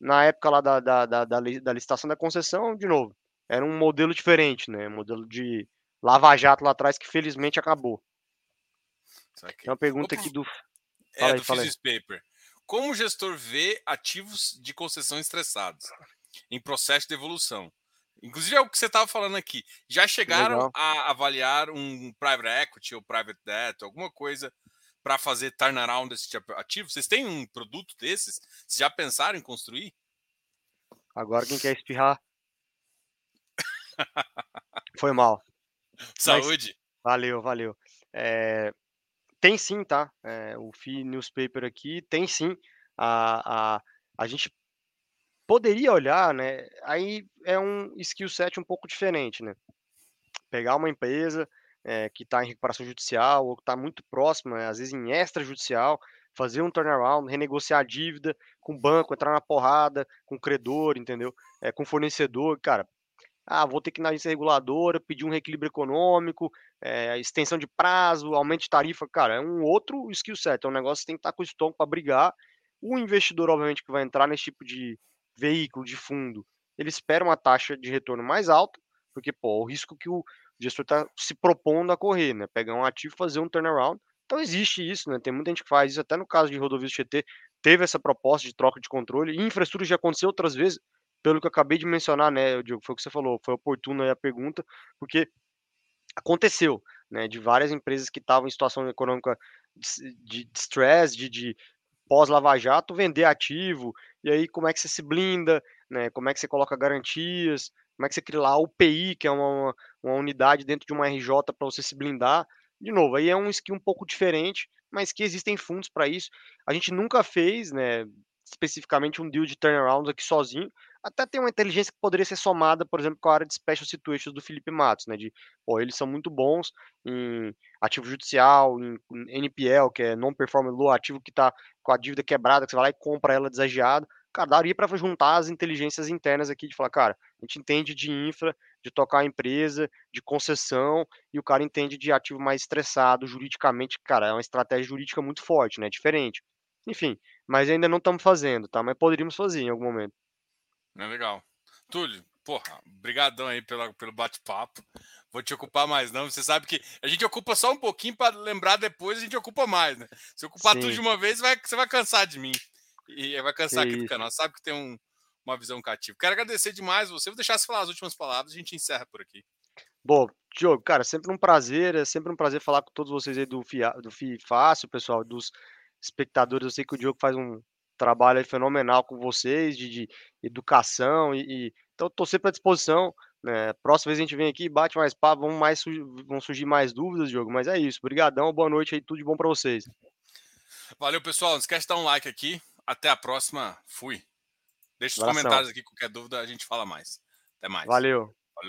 na época lá da, da, da, da, licitação da concessão, de novo, era um modelo diferente, né, um modelo de lava-jato lá atrás que felizmente acabou. Tem uma pergunta aqui do é, fala é, aí, do Physics Paper. Como o gestor vê ativos de concessão estressados em processo de evolução? Inclusive é o que você estava falando aqui. Já chegaram Legal. a avaliar um private equity ou private debt, alguma coisa para fazer turnaround desse tipo de ativo? Vocês têm um produto desses? Vocês já pensaram em construir? Agora quem quer espirrar? Foi mal. Saúde. Mas, valeu, valeu. É, tem sim, tá? É, o FI Newspaper aqui tem sim. A, a, a gente poderia olhar, né? Aí é um skill set um pouco diferente, né? Pegar uma empresa é, que está em recuperação judicial ou que está muito próxima, às vezes em extrajudicial, fazer um turnaround, renegociar a dívida com o banco, entrar na porrada, com credor, entendeu? É, com fornecedor, cara. Ah, vou ter que ir na agência reguladora, pedir um reequilíbrio econômico, é, extensão de prazo, aumento de tarifa, cara, é um outro skill set, é um negócio que tem que estar com o estômago para brigar. O investidor, obviamente, que vai entrar nesse tipo de veículo, de fundo, ele espera uma taxa de retorno mais alta, porque, pô, o risco que o gestor está se propondo a correr, né? Pegar um ativo fazer um turnaround. Então existe isso, né? Tem muita gente que faz isso, até no caso de rodovias GT, teve essa proposta de troca de controle, e infraestrutura já aconteceu outras vezes, pelo que eu acabei de mencionar, né, Diogo, foi o que você falou, foi oportuno aí a pergunta, porque aconteceu, né, de várias empresas que estavam em situação econômica de, de stress, de, de pós-Lava Jato, vender ativo, e aí como é que você se blinda, né, como é que você coloca garantias, como é que você cria lá a UPI, que é uma, uma unidade dentro de uma RJ para você se blindar. De novo, aí é um skill um pouco diferente, mas que existem fundos para isso. A gente nunca fez, né, especificamente um deal de turnaround aqui sozinho. Até tem uma inteligência que poderia ser somada, por exemplo, com a área de special situations do Felipe Matos, né? De, pô, eles são muito bons em ativo judicial, em NPL, que é non-performing low, ativo que está com a dívida quebrada, que você vai lá e compra ela desagiada cara, daria para juntar as inteligências internas aqui de falar, cara, a gente entende de infra, de tocar a empresa, de concessão, e o cara entende de ativo mais estressado, juridicamente, cara, é uma estratégia jurídica muito forte, né? Diferente. Enfim, mas ainda não estamos fazendo, tá? Mas poderíamos fazer em algum momento. É legal. Túlio, porra, brigadão aí pela, pelo bate-papo. Vou te ocupar mais não. Você sabe que a gente ocupa só um pouquinho para lembrar depois, a gente ocupa mais, né? Se ocupar Sim. tudo de uma vez, vai, você vai cansar de mim. E vai cansar que aqui isso. do canal. Sabe que tem um, uma visão cativa. Quero agradecer demais você. Vou deixar você falar as últimas palavras e a gente encerra por aqui. Bom, Diogo, cara, sempre um prazer. É sempre um prazer falar com todos vocês aí do FIA, do FI Fácil, pessoal, dos espectadores. Eu sei que o Diogo faz um trabalho fenomenal com vocês de, de educação e, e, então estou sempre à disposição. Né? Próxima vez a gente vem aqui, bate mais papo, vão, mais, vão surgir mais dúvidas, Diogo. Mas é isso. Obrigadão, boa noite aí, tudo de bom para vocês. Valeu, pessoal. Não esquece de dar um like aqui. Até a próxima. Fui. Deixa os comentários aqui, qualquer dúvida, a gente fala mais. Até mais. Valeu.